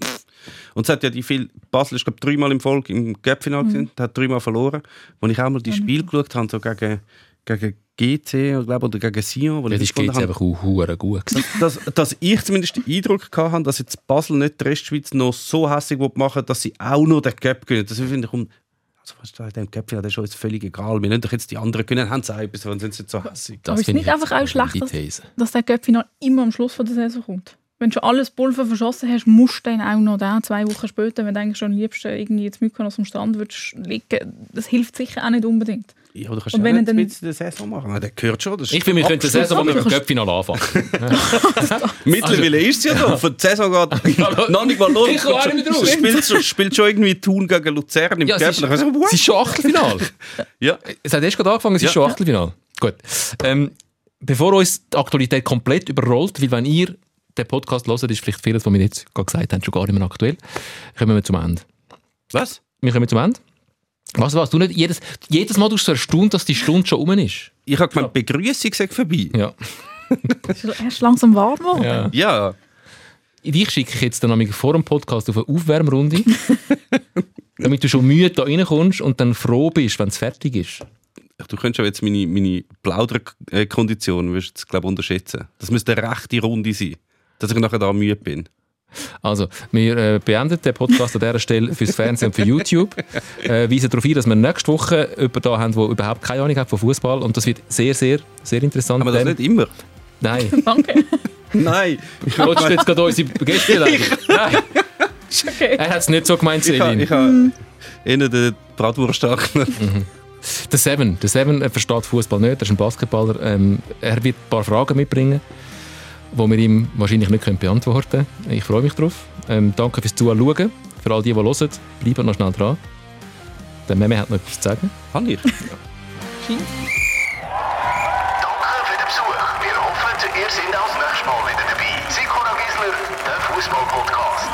Und es hat ja die viel. Basel ist, glaube dreimal im Folge im Cup-Final Mhm. gewesen, hat dreimal verloren. Als ich auch mal die Spiele geschaut habe, so gegen, gegen GC glaub, oder gegen Sion, wo Ja, ich das habe, einfach auch hure gut. gewesen. dass, dass ich zumindest den Eindruck hatte, dass jetzt Basel nicht die Restschweiz noch so hässlich machen dass sie auch noch den Cup gewinnen. Das finde ich um. Dem Cup, das ist uns völlig egal. Wir müssen doch jetzt die anderen gewinnen, haben sie auch etwas, wenn sie nicht so hässlich Das Aber ist nicht ich einfach auch schlecht, dass-. Dass der Göppfinal immer am Schluss von der Saison kommt. Wenn du schon alles Pulver verschossen hast, musst du dann auch noch da, zwei Wochen später, wenn du eigentlich schon am liebsten irgendwie jetzt Mykonos am Strand würdest liegen, das hilft sicher auch nicht unbedingt. Ja, du kannst Und ja wenn nicht er dann- Saison machen. Ja, Der gehört schon. Ich finde, wir könnten die Saison mit dem Abschluss. Göppfinal anfangen. Mittlerweile ist es ja so. Für die Saison geht noch nicht mal los. Ich komme auch nicht mehr drauf. Spielt, schon- spielt schon irgendwie Thun gegen Luzern im Ja, Cup. es ist, schon Achtelfinal. Ja. Es hat erst gerade angefangen, es ist Ja. schon Achtelfinal. Gut. Ähm, bevor uns die Aktualität komplett überrollt, weil wenn ihr den Podcast hört, ist vielleicht vieles, was wir jetzt gerade gesagt haben, schon gar nicht mehr aktuell, kommen wir zum Ende. Was? Wir kommen zum Ende. Was war's? Du nicht jedes, jedes Mal bist du so erstaunt, dass die Stunde schon um ist. Ich habe gemeint, Begrüßung sagt vorbei. Ja. Erst langsam warm geworden. ja. Ja. Dich schicke ich jetzt dann vor dem Podcast auf eine Aufwärmrunde, damit du schon müde da reinkommst und dann froh bist, wenn es fertig ist. Du könntest aber jetzt meine, meine Plauderkondition würdest du jetzt, glaub, unterschätzen. Das müsste eine rechte Runde sein, dass ich nachher da müde bin. Also, wir äh, beenden den Podcast an dieser Stelle fürs Fernsehen und für YouTube. Äh, weisen darauf ein, dass wir nächste Woche jemanden da haben, der überhaupt keine Ahnung hat von Fußball. Und das wird sehr, sehr, sehr interessant. Aber das Denn- nicht immer. Nein. Danke. Nein. Willst du jetzt gerade unsere Gäste? Nein, Okay. er hat es nicht so gemeint, Ich habe Selin. ich ha eher den Bratwurstachner. Der Seven. Der Seven versteht Fußball nicht, er ist ein Basketballer. Ähm, er wird ein paar Fragen mitbringen, die wir ihm wahrscheinlich nicht können beantworten können. Ich freue mich drauf. Ähm, danke fürs Zuschauen. Für all die, die hören, bleiben noch schnell dran. Der Meme hat noch etwas zu sagen. Habe ich. Danke für den Besuch. Wir hoffen, ihr seid auch das nächste Mal wieder dabei. Sikora Gisler, der Fußball-Podcast.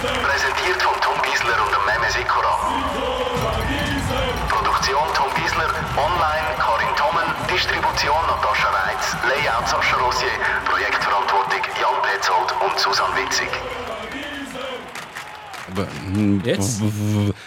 Präsentiert von Tom Gisler und dem Meme Sikora. Produktion Tom Gisler, online Karin Tommen, Distribution Natascha Reitz, Layout Sascha Susanne Witzig. Hm, Jetzt?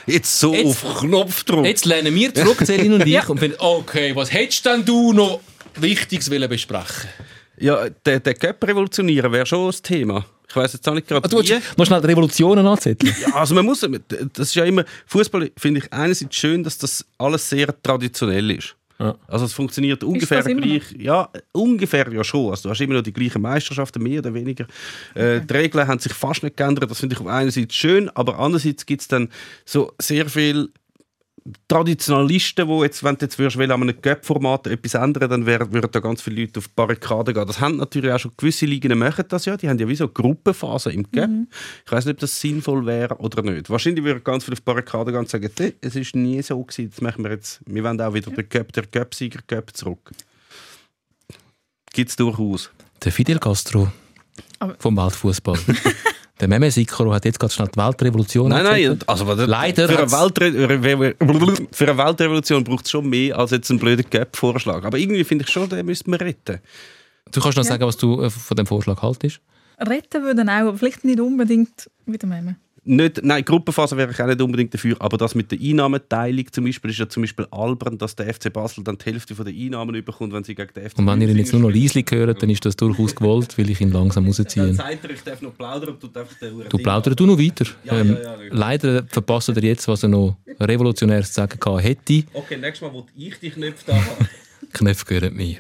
Jetzt so Jetzt- auf Knopfdruck. Jetzt lernen wir zurück, Selin und ich, und finden, okay, was hättest denn du noch Wichtiges wollen besprechen? Ja, der, der Cup revolutionieren wäre schon das Thema. Ich weiß jetzt auch nicht gerade Ah, du wie. willst noch schnell die Revolutionen anzetteln? Ja, also man muss, das ist ja immer, Fußball finde ich einerseits schön, dass das alles sehr traditionell ist. Ja. Also es funktioniert ungefähr gleich. Ja, ungefähr ja schon. Also du hast immer noch die gleichen Meisterschaften, mehr oder weniger. Äh, die Regeln haben sich fast nicht geändert. Das finde ich auf einerseits schön, aber andererseits gibt es dann so sehr viel Traditionalisten, wo jetzt, wenn du jetzt würdest, will, an einem Cup-Format etwas ändern, dann wär, würden da ganz viele Leute auf die Barrikaden gehen. Das haben natürlich auch schon gewisse Ligen machen das ja. Die haben ja wie so Gruppenphasen im Cup. Ich weiß nicht, ob das sinnvoll wäre oder nicht. Wahrscheinlich würden ganz viele auf die Barrikaden gehen und sagen, «Nee, es ist nie so gewesen, das machen wir jetzt. Wir wollen auch wieder den Cup, der Cup-Sieger Cup zurück. Gibt es durchaus. Der Fidel Castro Aber- vom Weltfußball. der Meme Sikoro hat jetzt gerade schnell die Weltrevolution Nein, nein, also warte, Leider für eine, Weltre für eine Weltrevolution braucht es schon mehr als jetzt einen blöden Cup-Vorschlag. Aber irgendwie finde ich schon, den müssten wir retten. Du kannst noch sagen, was du äh, von dem Vorschlag haltest. Retten würden auch, aber vielleicht nicht unbedingt mit dem Meme. Nicht, nein, Gruppenphase wäre ich auch nicht unbedingt dafür, aber das mit der Einnahmeteilung zum Beispiel ist ja zum Beispiel albern, dass der FC Basel dann die Hälfte von den Einnahmen überkommt, wenn sie gegen den FC Und wenn ihr ihn jetzt nur noch leislich hört, dann ist das durchaus gewollt, weil ich ihn langsam Dann rausziehe. sagt er, ich darf noch plaudern und tut einfach den Du plaudern du noch weiter. Ja, ähm, ja, ja, ja. Leider verpasst er jetzt, was er noch revolutionäres zu sagen hätte. Okay, nächstes Mal, wo ich die Knöpfe da habe. Knöpfe gehören mir.